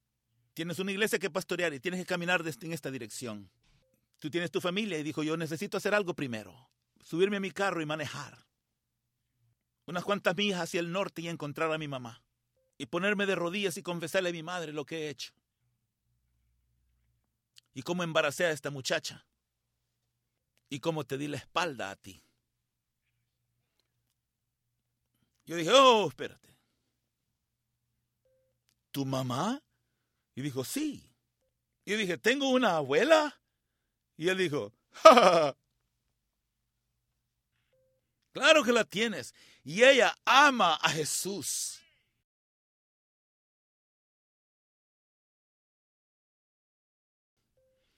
Tienes una iglesia que pastorear y tienes que caminar en esta dirección. Tú tienes tu familia y dijo, yo necesito hacer algo primero. Subirme a mi carro y manejar. Unas cuantas millas hacia el norte y encontrar a mi mamá y ponerme de rodillas y confesarle a mi madre lo que he hecho. Y cómo embaracé a esta muchacha. Y cómo te di la espalda a ti. Yo dije, oh, espérate. ¿Tu mamá? Y dijo, sí. Y dije, ¿tengo una abuela? Y él dijo, ¡Ja, Claro que la tienes. Y ella ama a Jesús.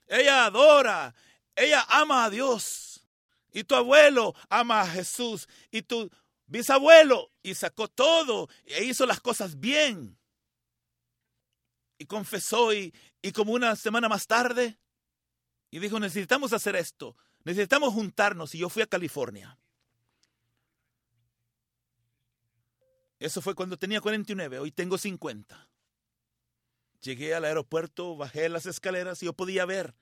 Ella adora, ella ama a Dios. Y tu abuelo ama a Jesús. Y tu bisabuelo. Y sacó todo. E hizo las cosas bien. Y confesó. Y como una semana más tarde. Y dijo, necesitamos hacer esto. Necesitamos juntarnos. Y yo fui a California. Eso fue cuando tenía 49. Hoy tengo 50. Llegué al aeropuerto, bajé las escaleras y yo podía ver.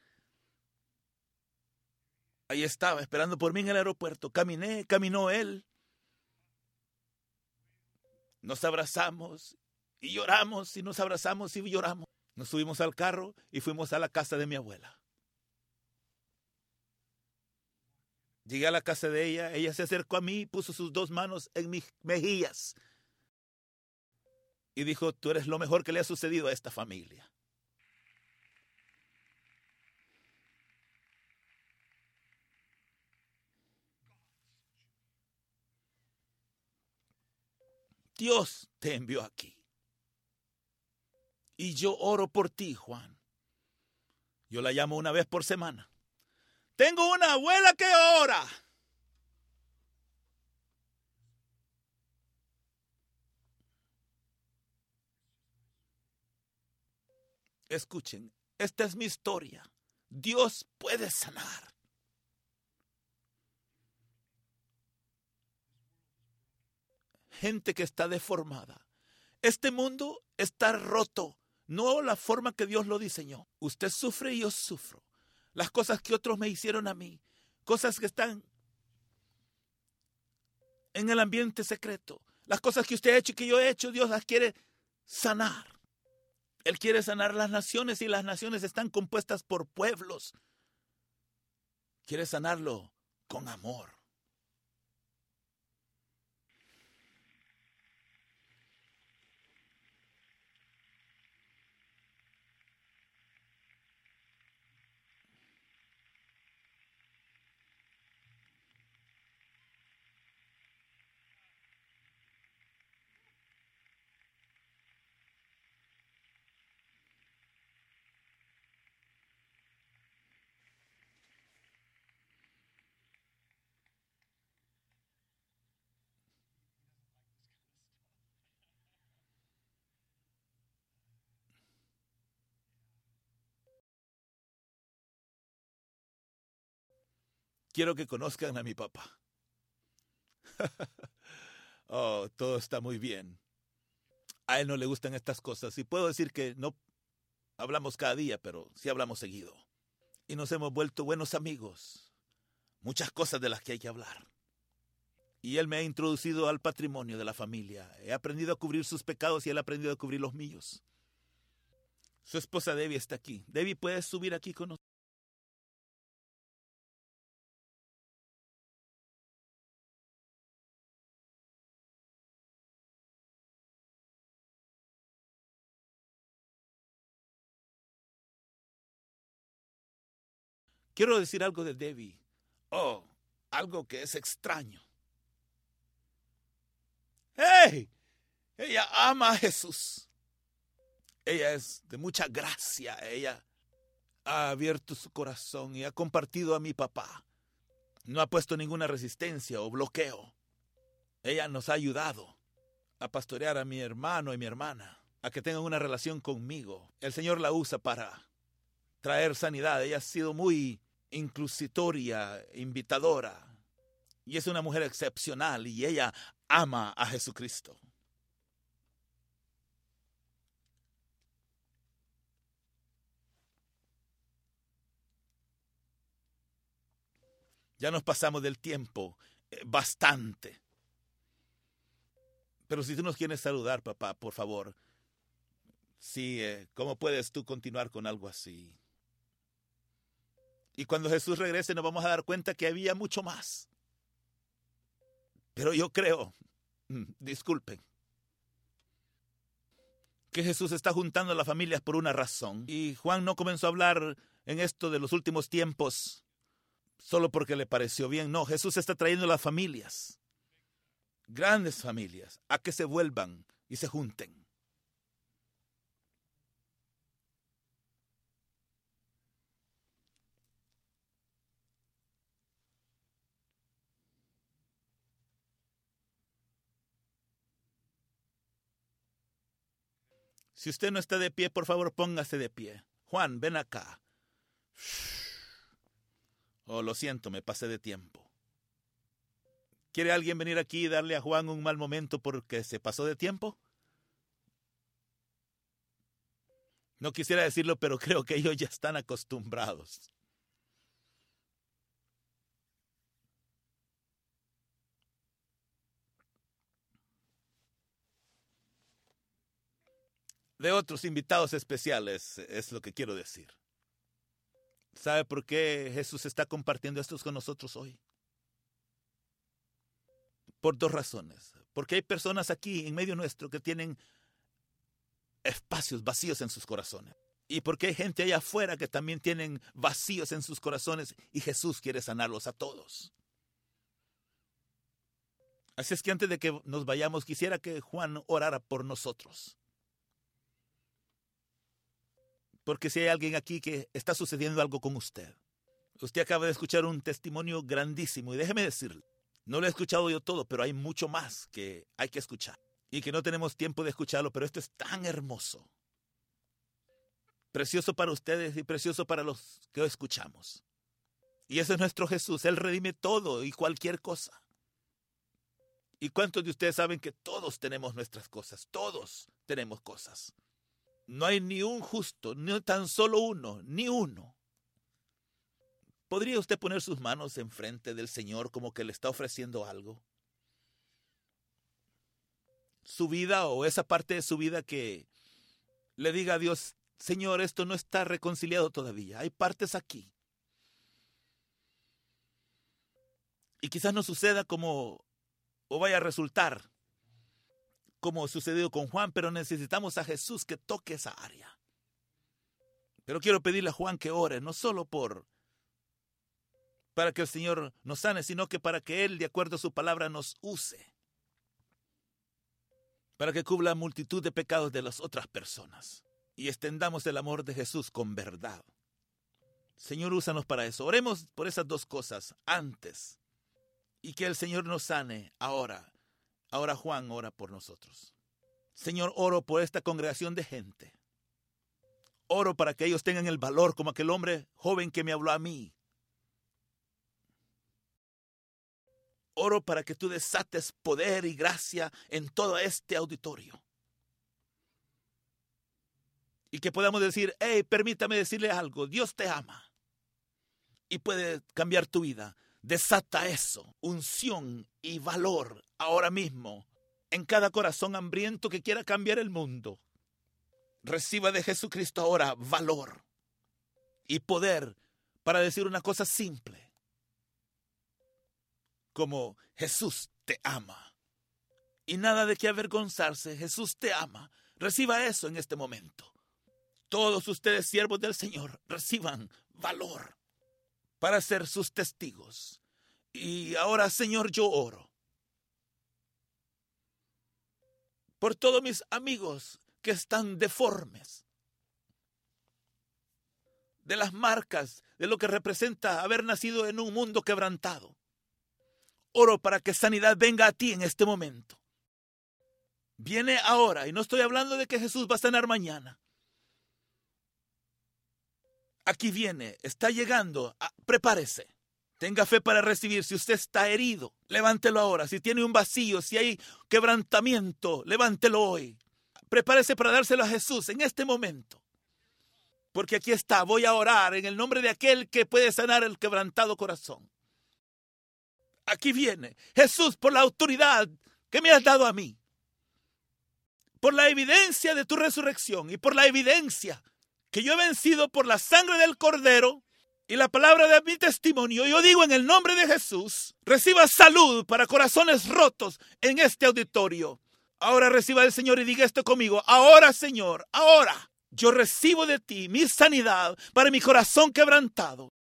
Ahí estaba, esperando por mí en el aeropuerto. Caminé, caminó él. Nos abrazamos y lloramos y nos abrazamos y lloramos. Nos subimos al carro y fuimos a la casa de mi abuela. Llegué a la casa de ella, ella se acercó a mí, puso sus dos manos en mis mejillas y dijo, tú eres lo mejor que le ha sucedido a esta familia. Dios te envió aquí. Y yo oro por ti, Juan. Yo la llamo una vez por semana. Tengo una abuela que ora. Escuchen, esta es mi historia. Dios puede sanar. Gente que está deformada. Este mundo está roto, no la forma que Dios lo diseñó. Usted sufre y yo sufro. Las cosas que otros me hicieron a mí, cosas que están en el ambiente secreto. Las cosas que usted ha hecho y que yo he hecho, Dios las quiere sanar. Él quiere sanar las naciones y las naciones están compuestas por pueblos. Quiere sanarlo con amor. Quiero que conozcan a mi papá. oh, todo está muy bien. A él no le gustan estas cosas y puedo decir que no hablamos cada día, pero sí hablamos seguido. Y nos hemos vuelto buenos amigos. Muchas cosas de las que hay que hablar. Y él me ha introducido al patrimonio de la familia. He aprendido a cubrir sus pecados y él ha aprendido a cubrir los míos. Su esposa Debbie está aquí. Debbie, ¿puedes subir aquí con nosotros? Quiero decir algo de Debbie. Oh, algo que es extraño. ¡Hey! Ella ama a Jesús. Ella es de mucha gracia. Ella ha abierto su corazón y ha compartido a mi papá. No ha puesto ninguna resistencia o bloqueo. Ella nos ha ayudado a pastorear a mi hermano y mi hermana, a que tengan una relación conmigo. El Señor la usa para traer sanidad. Ella ha sido muy inclusitoria, invitadora. Y es una mujer excepcional y ella ama a Jesucristo. Ya nos pasamos del tiempo eh, bastante. Pero si tú nos quieres saludar, papá, por favor. Sí, eh, ¿cómo puedes tú continuar con algo así? Y cuando Jesús regrese nos vamos a dar cuenta que había mucho más. Pero yo creo, mm, disculpen, que Jesús está juntando a las familias por una razón. Y Juan no comenzó a hablar en esto de los últimos tiempos solo porque le pareció bien. No, Jesús está trayendo a las familias, grandes familias, a que se vuelvan y se junten. Si usted no está de pie, por favor, póngase de pie. Juan, ven acá. Oh, lo siento, me pasé de tiempo. ¿Quiere alguien venir aquí y darle a Juan un mal momento porque se pasó de tiempo? No quisiera decirlo, pero creo que ellos ya están acostumbrados. De otros invitados especiales, es lo que quiero decir. ¿Sabe por qué Jesús está compartiendo esto con nosotros hoy? Por dos razones. Porque hay personas aquí en medio nuestro que tienen espacios vacíos en sus corazones. Y porque hay gente allá afuera que también tienen vacíos en sus corazones y Jesús quiere sanarlos a todos. Así es que antes de que nos vayamos, quisiera que Juan orara por nosotros. Porque si hay alguien aquí que está sucediendo algo con usted, usted acaba de escuchar un testimonio grandísimo y déjeme decirle, no lo he escuchado yo todo, pero hay mucho más que hay que escuchar y que no tenemos tiempo de escucharlo, pero esto es tan hermoso. Precioso para ustedes y precioso para los que escuchamos. Y ese es nuestro Jesús. Él redime todo y cualquier cosa. ¿Y cuántos de ustedes saben que todos tenemos nuestras cosas? Todos tenemos cosas. No hay ni un justo, ni tan solo uno, ni uno. ¿Podría usted poner sus manos enfrente del Señor como que le está ofreciendo algo? Su vida o esa parte de su vida que le diga a Dios, Señor, esto no está reconciliado todavía. Hay partes aquí. Y quizás no suceda como o vaya a resultar como sucedió con Juan, pero necesitamos a Jesús que toque esa área. Pero quiero pedirle a Juan que ore, no solo por para que el Señor nos sane, sino que para que Él, de acuerdo a su palabra, nos use. Para que cubra multitud de pecados de las otras personas. Y extendamos el amor de Jesús con verdad. Señor, úsanos para eso. Oremos por esas dos cosas antes. Y que el Señor nos sane ahora. Ahora Juan ora por nosotros. Señor, oro por esta congregación de gente. Oro para que ellos tengan el valor como aquel hombre joven que me habló a mí. Oro para que tú desates poder y gracia en todo este auditorio. Y que podamos decir, hey, permítame decirle algo, Dios te ama. Y puede cambiar tu vida. Desata eso, unción y valor ahora mismo en cada corazón hambriento que quiera cambiar el mundo. Reciba de Jesucristo ahora valor y poder para decir una cosa simple, como Jesús te ama. Y nada de qué avergonzarse, Jesús te ama. Reciba eso en este momento. Todos ustedes, siervos del Señor, reciban valor para ser sus testigos. Y ahora, Señor, yo oro por todos mis amigos que están deformes, de las marcas de lo que representa haber nacido en un mundo quebrantado. Oro para que sanidad venga a ti en este momento. Viene ahora, y no estoy hablando de que Jesús va a sanar mañana. Aquí viene, está llegando, ah, prepárese. Tenga fe para recibir. Si usted está herido, levántelo ahora. Si tiene un vacío, si hay quebrantamiento, levántelo hoy. Prepárese para dárselo a Jesús en este momento. Porque aquí está, voy a orar en el nombre de aquel que puede sanar el quebrantado corazón. Aquí viene Jesús por la autoridad que me has dado a mí. Por la evidencia de tu resurrección y por la evidencia que yo he vencido por la sangre del cordero y la palabra de mi testimonio, yo digo en el nombre de Jesús, reciba salud para corazones rotos en este auditorio. Ahora reciba el Señor y diga esto conmigo. Ahora, Señor, ahora yo recibo de ti mi sanidad para mi corazón quebrantado.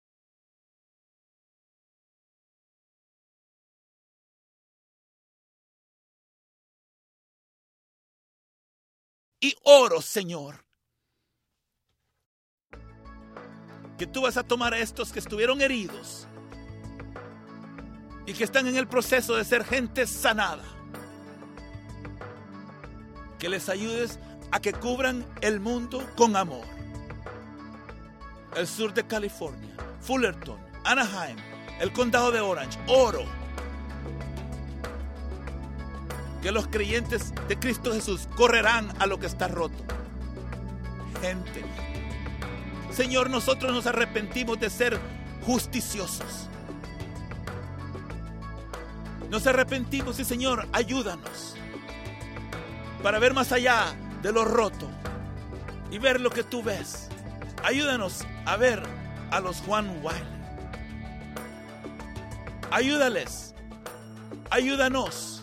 Y oro, Señor, que tú vas a tomar a estos que estuvieron heridos y que están en el proceso de ser gente sanada. Que les ayudes a que cubran el mundo con amor. El sur de California, Fullerton, Anaheim, el condado de Orange, Oro. Que los creyentes de Cristo Jesús correrán a lo que está roto. Gente Señor, nosotros nos arrepentimos de ser justiciosos. Nos arrepentimos y Señor, ayúdanos para ver más allá de lo roto y ver lo que tú ves. Ayúdanos a ver a los Juan Wiley. Ayúdales. Ayúdanos